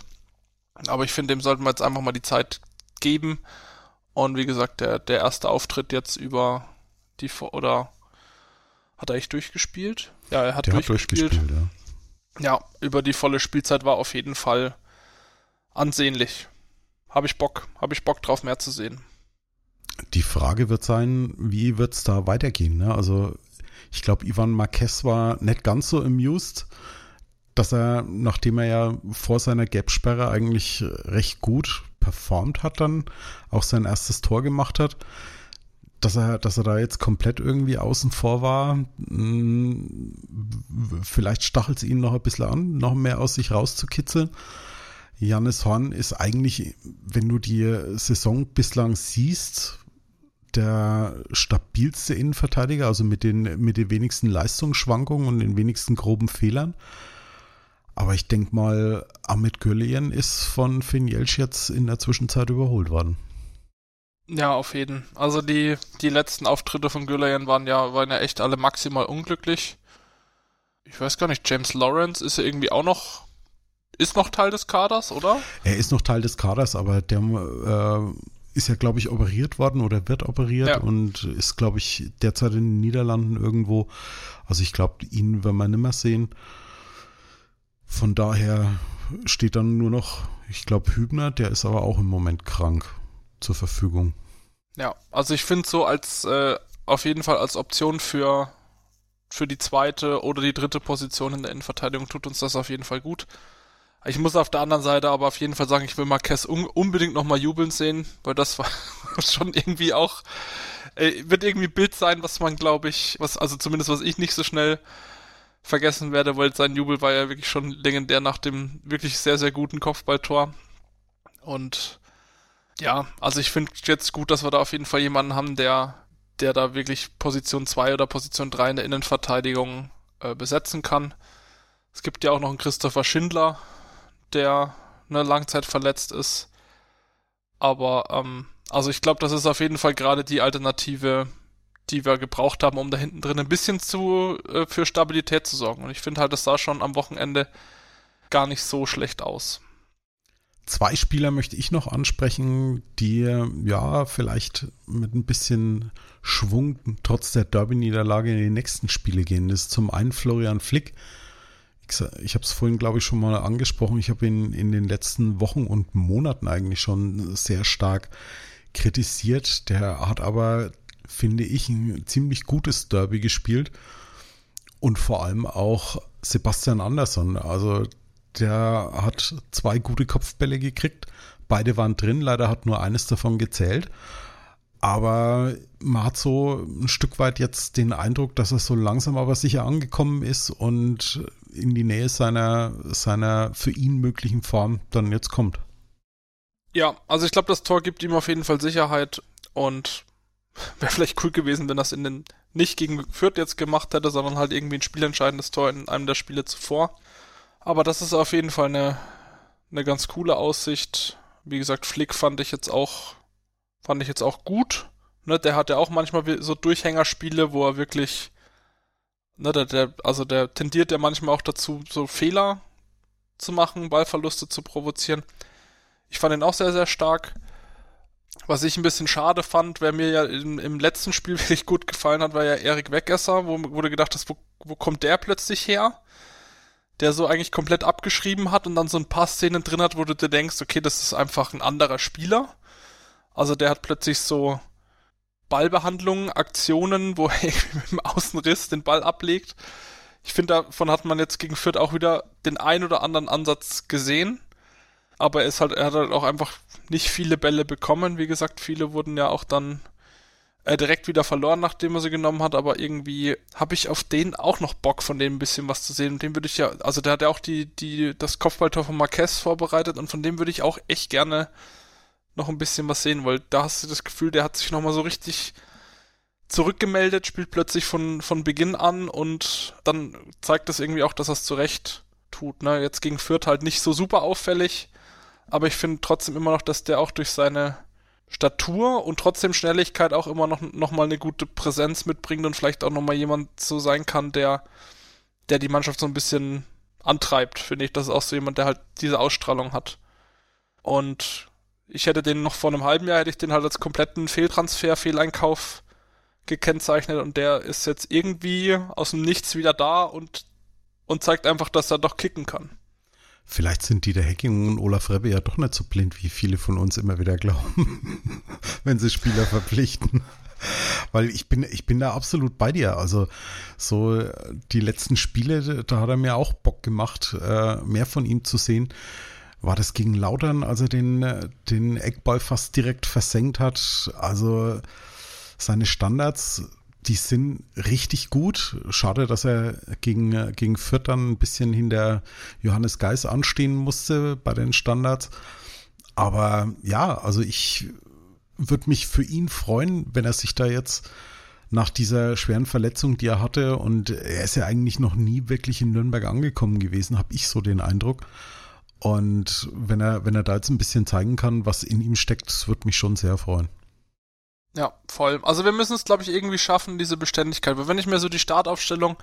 Aber ich finde, dem sollten wir jetzt einfach mal die Zeit geben. Und wie gesagt, der, der erste Auftritt jetzt über die, oder hat er echt durchgespielt? Ja, er hat der durchgespielt. Hat durchgespielt ja. ja, über die volle Spielzeit war auf jeden Fall ansehnlich habe ich Bock, habe ich Bock drauf, mehr zu sehen. Die Frage wird sein, wie wird es da weitergehen? Ne? Also ich glaube, Ivan Marquez war nicht ganz so amused, dass er, nachdem er ja vor seiner Gap-Sperre eigentlich recht gut performt hat, dann auch sein erstes Tor gemacht hat, dass er, dass er da jetzt komplett irgendwie außen vor war. Hm, vielleicht stachelt es ihn noch ein bisschen an, noch mehr aus sich rauszukitzeln. Janis Horn ist eigentlich, wenn du die Saison bislang siehst, der stabilste Innenverteidiger, also mit den, mit den wenigsten Leistungsschwankungen und den wenigsten groben Fehlern. Aber ich denke mal, Ahmed Gürleyen ist von Finn Jelsch jetzt in der Zwischenzeit überholt worden. Ja, auf jeden. Also die, die letzten Auftritte von Gürleyen waren ja, waren ja echt alle maximal unglücklich. Ich weiß gar nicht, James Lawrence ist ja irgendwie auch noch ist noch Teil des Kaders, oder? Er ist noch Teil des Kaders, aber der äh, ist ja, glaube ich, operiert worden oder wird operiert ja. und ist, glaube ich, derzeit in den Niederlanden irgendwo. Also ich glaube, ihn werden wir nicht mehr sehen. Von daher steht dann nur noch, ich glaube, Hübner, der ist aber auch im Moment krank zur Verfügung. Ja, also ich finde so als äh, auf jeden Fall als Option für für die zweite oder die dritte Position in der Innenverteidigung tut uns das auf jeden Fall gut. Ich muss auf der anderen Seite aber auf jeden Fall sagen, ich will Marquez un unbedingt nochmal jubeln sehen, weil das war schon irgendwie auch, äh, wird irgendwie Bild sein, was man glaube ich, was, also zumindest was ich nicht so schnell vergessen werde, weil sein Jubel war ja wirklich schon legendär nach dem wirklich sehr, sehr guten Kopfballtor. Und ja, also ich finde jetzt gut, dass wir da auf jeden Fall jemanden haben, der, der da wirklich Position 2 oder Position 3 in der Innenverteidigung äh, besetzen kann. Es gibt ja auch noch einen Christopher Schindler, der eine Langzeit verletzt ist. Aber ähm, also ich glaube, das ist auf jeden Fall gerade die Alternative, die wir gebraucht haben, um da hinten drin ein bisschen zu äh, für Stabilität zu sorgen. Und ich finde halt, das sah schon am Wochenende gar nicht so schlecht aus. Zwei Spieler möchte ich noch ansprechen, die ja vielleicht mit ein bisschen Schwung trotz der Derby-Niederlage in die nächsten Spiele gehen. Das ist zum einen Florian Flick, ich habe es vorhin, glaube ich, schon mal angesprochen. Ich habe ihn in den letzten Wochen und Monaten eigentlich schon sehr stark kritisiert. Der hat aber, finde ich, ein ziemlich gutes Derby gespielt und vor allem auch Sebastian Andersson. Also der hat zwei gute Kopfbälle gekriegt. Beide waren drin, leider hat nur eines davon gezählt. Aber man hat so ein Stück weit jetzt den Eindruck, dass er so langsam aber sicher angekommen ist und in die Nähe seiner, seiner für ihn möglichen Form dann jetzt kommt. Ja, also ich glaube, das Tor gibt ihm auf jeden Fall Sicherheit und wäre vielleicht cool gewesen, wenn das in den nicht gegen Fürth jetzt gemacht hätte, sondern halt irgendwie ein spielentscheidendes Tor in einem der Spiele zuvor. Aber das ist auf jeden Fall eine, eine ganz coole Aussicht. Wie gesagt, Flick fand ich jetzt auch, fand ich jetzt auch gut. Ne, der hat ja auch manchmal so Durchhängerspiele, wo er wirklich, ne, der, der, also der tendiert ja manchmal auch dazu, so Fehler zu machen, Ballverluste zu provozieren. Ich fand ihn auch sehr, sehr stark. Was ich ein bisschen schade fand, wer mir ja im, im letzten Spiel wirklich gut gefallen hat, war ja Erik Weggesser, wo, du gedacht hast, wo, wo kommt der plötzlich her? Der so eigentlich komplett abgeschrieben hat und dann so ein paar Szenen drin hat, wo du dir denkst, okay, das ist einfach ein anderer Spieler. Also der hat plötzlich so Ballbehandlungen, Aktionen, wo er mit dem Außenriss den Ball ablegt. Ich finde, davon hat man jetzt gegen Fürth auch wieder den ein oder anderen Ansatz gesehen aber er ist halt, er hat halt auch einfach nicht viele Bälle bekommen. Wie gesagt, viele wurden ja auch dann äh, direkt wieder verloren, nachdem er sie genommen hat, aber irgendwie habe ich auf den auch noch Bock, von dem ein bisschen was zu sehen. Und dem würde ich ja, also der hat ja auch die, die, das Kopfballtor von Marquez vorbereitet und von dem würde ich auch echt gerne noch ein bisschen was sehen, weil da hast du das Gefühl, der hat sich nochmal so richtig zurückgemeldet, spielt plötzlich von, von Beginn an und dann zeigt das irgendwie auch, dass er es zurecht tut. Ne? Jetzt gegen Fürth halt nicht so super auffällig, aber ich finde trotzdem immer noch, dass der auch durch seine Statur und trotzdem Schnelligkeit auch immer noch, noch mal eine gute Präsenz mitbringt und vielleicht auch noch mal jemand so sein kann, der, der die Mannschaft so ein bisschen antreibt, finde ich. Das ist auch so jemand, der halt diese Ausstrahlung hat. Und ich hätte den noch vor einem halben Jahr, hätte ich den halt als kompletten Fehltransfer, Fehleinkauf gekennzeichnet und der ist jetzt irgendwie aus dem Nichts wieder da und, und zeigt einfach, dass er doch kicken kann. Vielleicht sind Dieter Hecking und Olaf Rebbe ja doch nicht so blind, wie viele von uns immer wieder glauben, wenn sie Spieler verpflichten. Weil ich bin, ich bin da absolut bei dir. Also so die letzten Spiele, da hat er mir auch Bock gemacht, äh, mehr von ihm zu sehen. War das gegen Lautern, als er den, den Eckball fast direkt versenkt hat? Also seine Standards die sind richtig gut. Schade, dass er gegen, gegen Fürth dann ein bisschen hinter Johannes Geis anstehen musste bei den Standards. Aber ja, also ich würde mich für ihn freuen, wenn er sich da jetzt nach dieser schweren Verletzung, die er hatte, und er ist ja eigentlich noch nie wirklich in Nürnberg angekommen gewesen, habe ich so den Eindruck. Und wenn er, wenn er da jetzt ein bisschen zeigen kann, was in ihm steckt, das würde mich schon sehr freuen. Ja, voll. Also wir müssen es, glaube ich, irgendwie schaffen, diese Beständigkeit. Weil wenn ich mir so die Startaufstellung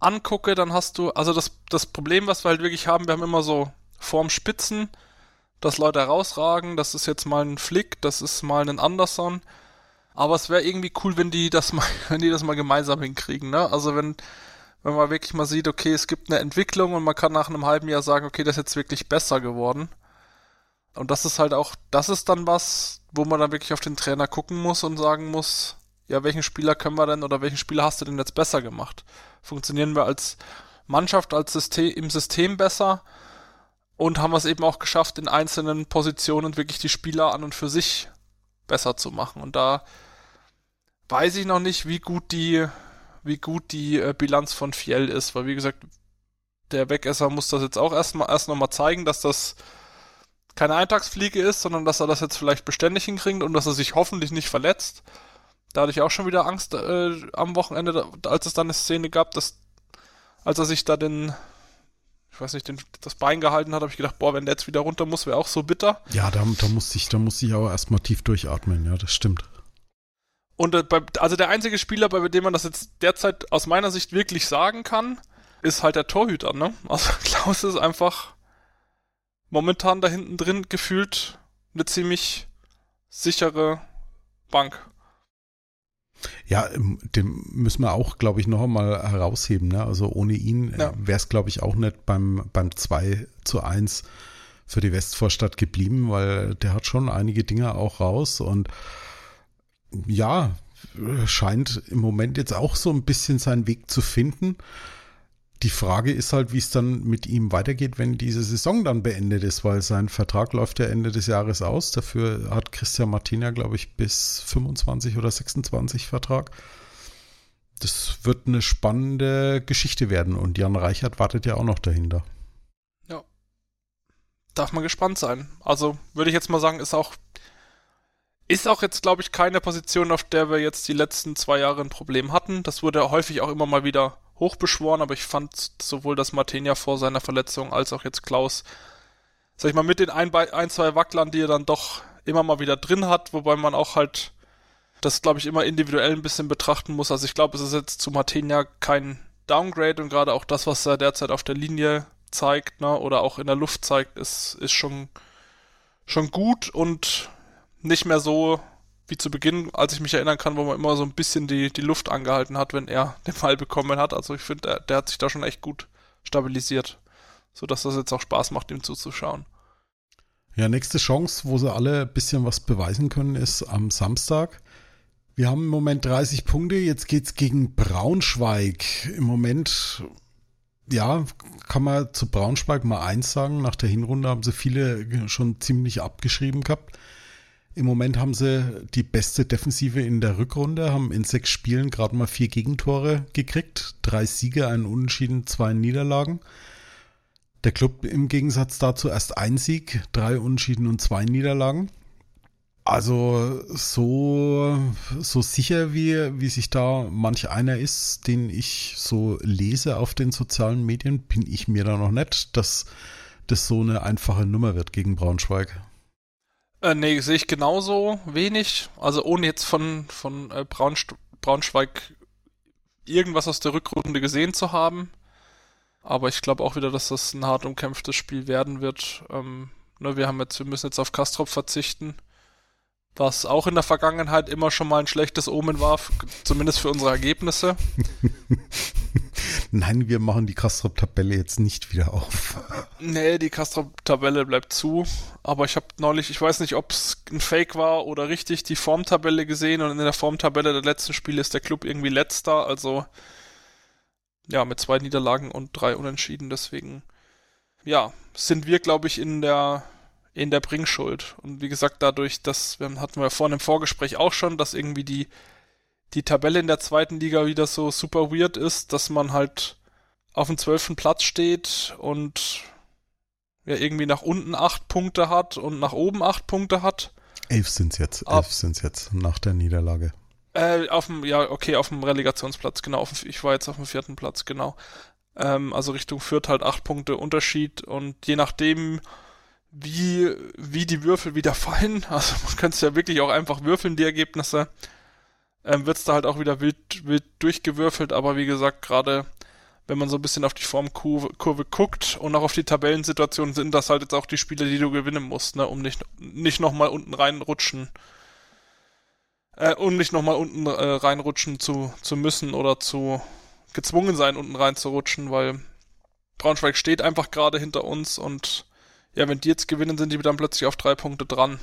angucke, dann hast du, also das, das Problem, was wir halt wirklich haben, wir haben immer so Formspitzen, dass Leute herausragen, das ist jetzt mal ein Flick, das ist mal ein Anderson. Aber es wäre irgendwie cool, wenn die das mal, wenn die das mal gemeinsam hinkriegen, ne? Also wenn, wenn man wirklich mal sieht, okay, es gibt eine Entwicklung und man kann nach einem halben Jahr sagen, okay, das ist jetzt wirklich besser geworden. Und das ist halt auch, das ist dann was, wo man dann wirklich auf den Trainer gucken muss und sagen muss, ja, welchen Spieler können wir denn oder welchen Spieler hast du denn jetzt besser gemacht? Funktionieren wir als Mannschaft, als System, im System besser? Und haben wir es eben auch geschafft, in einzelnen Positionen wirklich die Spieler an und für sich besser zu machen. Und da weiß ich noch nicht, wie gut die, wie gut die äh, Bilanz von Fiel ist, weil wie gesagt, der Wegesser muss das jetzt auch erstmal erst nochmal zeigen, dass das keine Eintagsfliege ist, sondern dass er das jetzt vielleicht beständig hinkriegt und dass er sich hoffentlich nicht verletzt. Da hatte ich auch schon wieder Angst äh, am Wochenende, als es dann eine Szene gab, dass als er sich da den, ich weiß nicht, den, das Bein gehalten hat, habe ich gedacht, boah, wenn der jetzt wieder runter muss, wäre auch so bitter. Ja, da, da muss ich, da muss ich aber erstmal tief durchatmen, ja, das stimmt. Und äh, bei, also der einzige Spieler, bei dem man das jetzt derzeit aus meiner Sicht wirklich sagen kann, ist halt der Torhüter, ne? Also Klaus ist einfach momentan da hinten drin gefühlt eine ziemlich sichere Bank. Ja, ähm, den müssen wir auch, glaube ich, noch einmal herausheben. Ne? Also ohne ihn äh, ja. wäre es, glaube ich, auch nicht beim, beim 2 zu 1 für die Westvorstadt geblieben, weil der hat schon einige Dinge auch raus und ja, scheint im Moment jetzt auch so ein bisschen seinen Weg zu finden. Die Frage ist halt, wie es dann mit ihm weitergeht, wenn diese Saison dann beendet ist, weil sein Vertrag läuft ja Ende des Jahres aus. Dafür hat Christian Martina, glaube ich, bis 25 oder 26 Vertrag. Das wird eine spannende Geschichte werden und Jan Reichert wartet ja auch noch dahinter. Ja. Darf man gespannt sein. Also würde ich jetzt mal sagen, ist auch ist auch jetzt, glaube ich, keine Position, auf der wir jetzt die letzten zwei Jahre ein Problem hatten. Das wurde häufig auch immer mal wieder hochbeschworen, aber ich fand sowohl das Martinia vor seiner Verletzung als auch jetzt Klaus, sag ich mal, mit den ein, ein zwei Wacklern, die er dann doch immer mal wieder drin hat, wobei man auch halt das, glaube ich, immer individuell ein bisschen betrachten muss. Also ich glaube, es ist jetzt zu Martinia kein Downgrade und gerade auch das, was er derzeit auf der Linie zeigt, ne, oder auch in der Luft zeigt, ist, ist schon, schon gut und nicht mehr so wie zu Beginn, als ich mich erinnern kann, wo man immer so ein bisschen die, die Luft angehalten hat, wenn er den Ball bekommen hat. Also ich finde, der, der hat sich da schon echt gut stabilisiert, sodass das jetzt auch Spaß macht, ihm zuzuschauen. Ja, nächste Chance, wo sie alle ein bisschen was beweisen können, ist am Samstag. Wir haben im Moment 30 Punkte, jetzt geht's gegen Braunschweig. Im Moment, ja, kann man zu Braunschweig mal eins sagen. Nach der Hinrunde haben sie viele schon ziemlich abgeschrieben gehabt. Im Moment haben sie die beste Defensive in der Rückrunde, haben in sechs Spielen gerade mal vier Gegentore gekriegt, drei Siege, einen Unentschieden, zwei Niederlagen. Der Club im Gegensatz dazu erst ein Sieg, drei Unentschieden und zwei Niederlagen. Also so, so sicher wie, wie sich da manch einer ist, den ich so lese auf den sozialen Medien, bin ich mir da noch nicht, dass das so eine einfache Nummer wird gegen Braunschweig. Äh, nee, sehe ich genauso wenig. Also ohne jetzt von, von äh, Braunst Braunschweig irgendwas aus der Rückrunde gesehen zu haben. Aber ich glaube auch wieder, dass das ein hart umkämpftes Spiel werden wird. Ähm, ne, wir haben jetzt, wir müssen jetzt auf Kastrop verzichten was auch in der Vergangenheit immer schon mal ein schlechtes Omen war, zumindest für unsere Ergebnisse. Nein, wir machen die Kastrop-Tabelle jetzt nicht wieder auf. Nee, die Kastrop-Tabelle bleibt zu. Aber ich habe neulich, ich weiß nicht, ob es ein Fake war oder richtig, die Formtabelle gesehen und in der Formtabelle der letzten Spiele ist der Club irgendwie letzter. Also ja, mit zwei Niederlagen und drei Unentschieden. Deswegen ja, sind wir, glaube ich, in der in der Bringschuld. Und wie gesagt, dadurch, dass, wir hatten wir vorhin im Vorgespräch auch schon, dass irgendwie die, die Tabelle in der zweiten Liga wieder so super weird ist, dass man halt auf dem zwölften Platz steht und ja irgendwie nach unten acht Punkte hat und nach oben acht Punkte hat. Elf sind's jetzt, elf sind's jetzt nach der Niederlage. Äh, auf dem, ja, okay, auf dem Relegationsplatz, genau. Auf, ich war jetzt auf dem vierten Platz, genau. Ähm, also Richtung Fürth halt acht Punkte Unterschied und je nachdem, wie, wie die Würfel wieder fallen. Also man könnte es ja wirklich auch einfach würfeln, die Ergebnisse. Ähm, Wird es da halt auch wieder wild, wild durchgewürfelt, aber wie gesagt, gerade wenn man so ein bisschen auf die Formkurve Kurve guckt und auch auf die Tabellensituation, sind das halt jetzt auch die Spiele, die du gewinnen musst, ne, um nicht, nicht nochmal unten reinrutschen, äh, um nicht nochmal unten äh, reinrutschen zu, zu müssen oder zu gezwungen sein, unten reinzurutschen, weil Braunschweig steht einfach gerade hinter uns und ja, wenn die jetzt gewinnen, sind die dann plötzlich auf drei Punkte dran.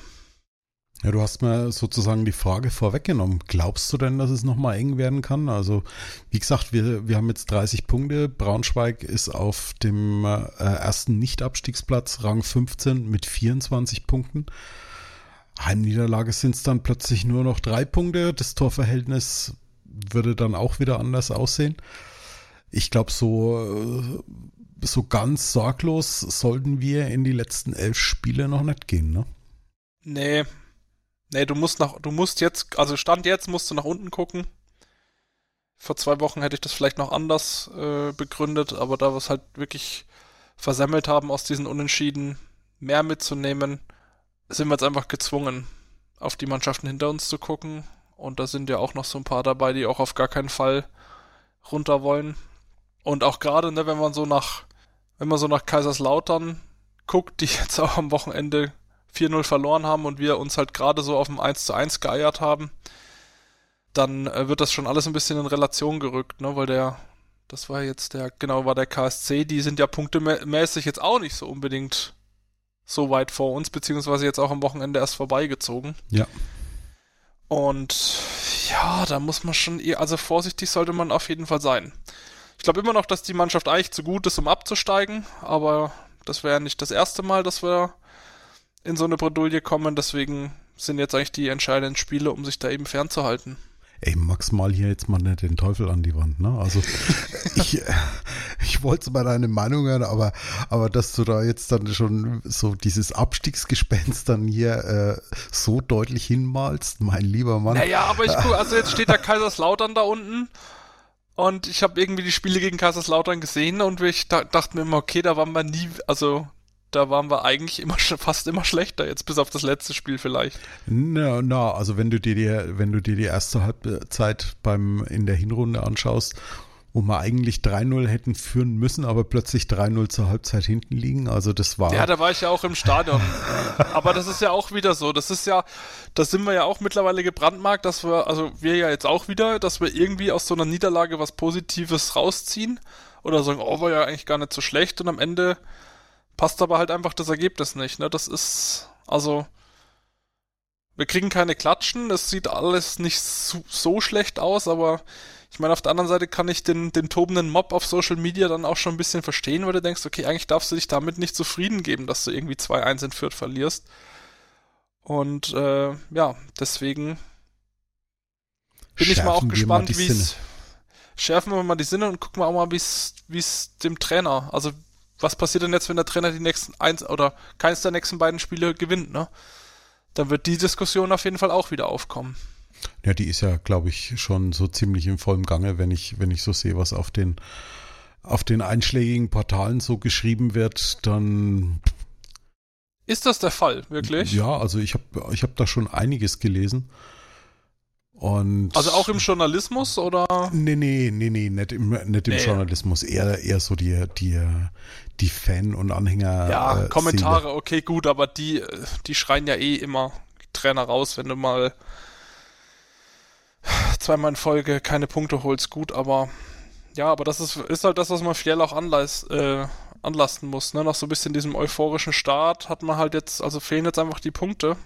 Ja, du hast mir sozusagen die Frage vorweggenommen. Glaubst du denn, dass es nochmal eng werden kann? Also, wie gesagt, wir, wir haben jetzt 30 Punkte. Braunschweig ist auf dem äh, ersten Nicht-Abstiegsplatz, Rang 15 mit 24 Punkten. Heimniederlage sind es dann plötzlich nur noch drei Punkte. Das Torverhältnis würde dann auch wieder anders aussehen. Ich glaube, so äh, so ganz sorglos sollten wir in die letzten elf Spiele noch nicht gehen, ne? Nee. Nee, du musst nach, du musst jetzt, also Stand jetzt musst du nach unten gucken. Vor zwei Wochen hätte ich das vielleicht noch anders äh, begründet, aber da wir es halt wirklich versammelt haben, aus diesen Unentschieden mehr mitzunehmen, sind wir jetzt einfach gezwungen, auf die Mannschaften hinter uns zu gucken. Und da sind ja auch noch so ein paar dabei, die auch auf gar keinen Fall runter wollen. Und auch gerade, ne, wenn man so nach wenn man so nach Kaiserslautern guckt, die jetzt auch am Wochenende 4-0 verloren haben und wir uns halt gerade so auf dem 1 zu 1 geeiert haben, dann äh, wird das schon alles ein bisschen in Relation gerückt, ne? Weil der, das war jetzt der, genau, war der KSC, die sind ja punktemäßig jetzt auch nicht so unbedingt so weit vor uns, beziehungsweise jetzt auch am Wochenende erst vorbeigezogen. Ja. Und ja, da muss man schon, also vorsichtig sollte man auf jeden Fall sein. Ich glaube immer noch, dass die Mannschaft eigentlich zu gut ist, um abzusteigen, aber das wäre nicht das erste Mal, dass wir in so eine Bredouille kommen. Deswegen sind jetzt eigentlich die entscheidenden Spiele, um sich da eben fernzuhalten. Ey, Max, mal hier jetzt mal nicht den Teufel an die Wand, ne? Also ich, ich wollte mal deine Meinung hören, aber, aber dass du da jetzt dann schon so dieses Abstiegsgespenst dann hier äh, so deutlich hinmalst, mein lieber Mann. Naja, aber ich gucke, also jetzt steht da Kaiserslautern da unten und ich habe irgendwie die Spiele gegen Kaiserslautern gesehen und ich da, dachte mir immer, okay, da waren wir nie, also da waren wir eigentlich immer fast immer schlechter, jetzt bis auf das letzte Spiel vielleicht. Na, na, also wenn du dir die, wenn du dir die erste Halbzeit beim in der Hinrunde anschaust, wo wir eigentlich 3-0 hätten führen müssen, aber plötzlich 3-0 zur Halbzeit hinten liegen. Also das war. Ja, da war ich ja auch im Stadion. aber das ist ja auch wieder so. Das ist ja, da sind wir ja auch mittlerweile gebrandmarkt, dass wir, also wir ja jetzt auch wieder, dass wir irgendwie aus so einer Niederlage was Positives rausziehen oder sagen, oh, war ja eigentlich gar nicht so schlecht und am Ende passt aber halt einfach das Ergebnis nicht. Ne? Das ist, also, wir kriegen keine Klatschen, es sieht alles nicht so, so, schlecht aus, aber ich meine, auf der anderen Seite kann ich den, den tobenden Mob auf Social Media dann auch schon ein bisschen verstehen, weil du denkst, okay, eigentlich darfst du dich damit nicht zufrieden geben, dass du irgendwie 2-1 in Fürth verlierst. Und äh, ja, deswegen bin Schärfen ich mal auch gespannt, wie es. Schärfen wir mal die Sinne und gucken wir auch mal, wie es dem Trainer, also was passiert denn jetzt, wenn der Trainer die nächsten eins oder keins der nächsten beiden Spiele gewinnt, ne? Dann wird die Diskussion auf jeden Fall auch wieder aufkommen. Ja, die ist ja, glaube ich, schon so ziemlich im vollen Gange, wenn ich, wenn ich so sehe, was auf den, auf den einschlägigen Portalen so geschrieben wird, dann. Ist das der Fall, wirklich? Ja, also ich habe ich hab da schon einiges gelesen. Und also auch im Journalismus oder? Nee, nee, nee, nee, nicht im, nicht im nee. Journalismus, eher, eher so die, die, die Fan- und Anhänger. Ja, äh, Kommentare, Seele. okay, gut, aber die, die schreien ja eh immer Trainer raus, wenn du mal zweimal in Folge keine Punkte holst, gut, aber ja, aber das ist, ist halt das, was man Fjell auch anleis, äh, anlasten muss. Ne? Nach so ein bisschen diesem euphorischen Start hat man halt jetzt, also fehlen jetzt einfach die Punkte.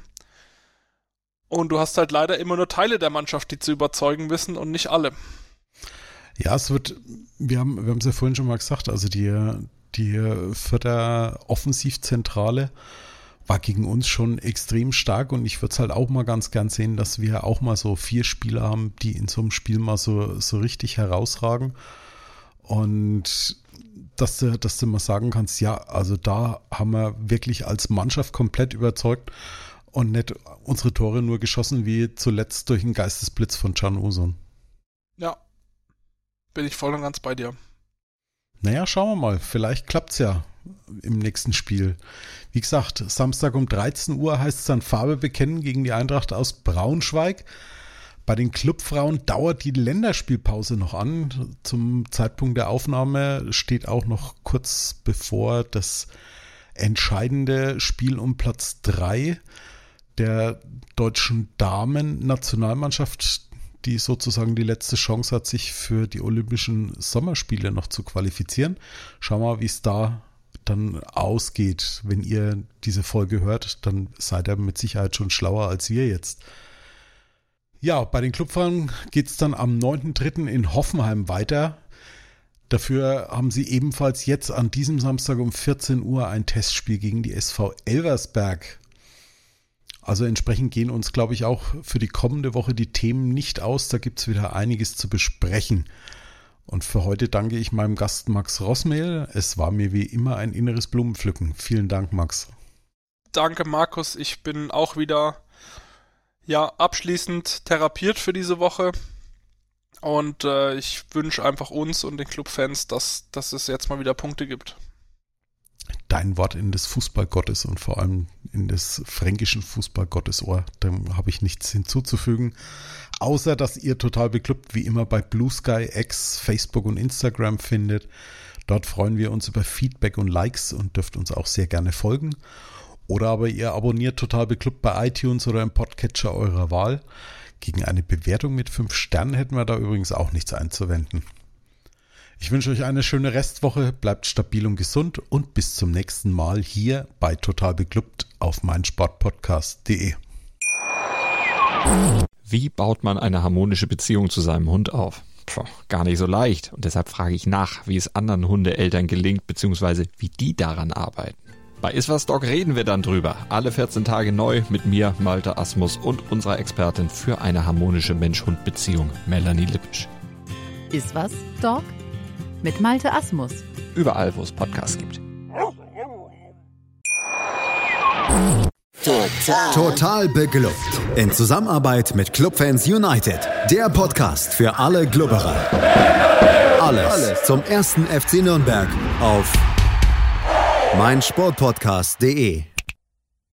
Und du hast halt leider immer nur Teile der Mannschaft, die zu überzeugen wissen und nicht alle. Ja, es wird, wir haben wir haben es ja vorhin schon mal gesagt, also die, die Vierter Offensivzentrale war gegen uns schon extrem stark und ich würde es halt auch mal ganz gern sehen, dass wir auch mal so vier Spieler haben, die in so einem Spiel mal so, so richtig herausragen. Und dass du, dass du mal sagen kannst, ja, also da haben wir wirklich als Mannschaft komplett überzeugt und nicht unsere Tore nur geschossen wie zuletzt durch einen Geistesblitz von Can Uson. Ja, bin ich voll und ganz bei dir. Naja, schauen wir mal. Vielleicht klappt es ja im nächsten Spiel. Wie gesagt, Samstag um 13 Uhr heißt es dann Farbe bekennen gegen die Eintracht aus Braunschweig. Bei den Clubfrauen dauert die Länderspielpause noch an. Zum Zeitpunkt der Aufnahme steht auch noch kurz bevor das entscheidende Spiel um Platz 3 der deutschen Damen-Nationalmannschaft, die sozusagen die letzte Chance hat, sich für die Olympischen Sommerspiele noch zu qualifizieren. Schauen wir mal, wie es da dann ausgeht. Wenn ihr diese Folge hört, dann seid ihr mit Sicherheit schon schlauer als wir jetzt. Ja, bei den Clubfahren geht es dann am 9.3. in Hoffenheim weiter. Dafür haben sie ebenfalls jetzt an diesem Samstag um 14 Uhr ein Testspiel gegen die SV Elversberg. Also entsprechend gehen uns, glaube ich, auch für die kommende Woche die Themen nicht aus. Da gibt es wieder einiges zu besprechen. Und für heute danke ich meinem Gast Max Rossmehl. Es war mir wie immer ein inneres Blumenpflücken. Vielen Dank, Max. Danke, Markus. Ich bin auch wieder ja abschließend therapiert für diese Woche. Und äh, ich wünsche einfach uns und den Clubfans, dass, dass es jetzt mal wieder Punkte gibt dein Wort in des Fußballgottes und vor allem in des fränkischen Fußballgottes Ohr. Da habe ich nichts hinzuzufügen. Außer, dass ihr total beklubbt wie immer bei Blue Sky, X, Facebook und Instagram findet. Dort freuen wir uns über Feedback und Likes und dürft uns auch sehr gerne folgen. Oder aber ihr abonniert total beklubbt bei iTunes oder im Podcatcher eurer Wahl. Gegen eine Bewertung mit 5 Sternen hätten wir da übrigens auch nichts einzuwenden. Ich wünsche euch eine schöne Restwoche, bleibt stabil und gesund und bis zum nächsten Mal hier bei Total Beklubbt auf meinsportpodcast.de. Wie baut man eine harmonische Beziehung zu seinem Hund auf? Puh, gar nicht so leicht. Und deshalb frage ich nach, wie es anderen Hundeeltern gelingt, beziehungsweise wie die daran arbeiten. Bei Iswas Dog reden wir dann drüber. Alle 14 Tage neu mit mir, Malte Asmus und unserer Expertin für eine harmonische Mensch-Hund-Beziehung, Melanie Lippisch. Iswas Dog? Mit Malte Asmus. Überall, wo es Podcasts gibt. Total. Total beglückt. In Zusammenarbeit mit Clubfans United. Der Podcast für alle Glubberer. Alles, Alles zum ersten FC Nürnberg auf meinsportpodcast.de.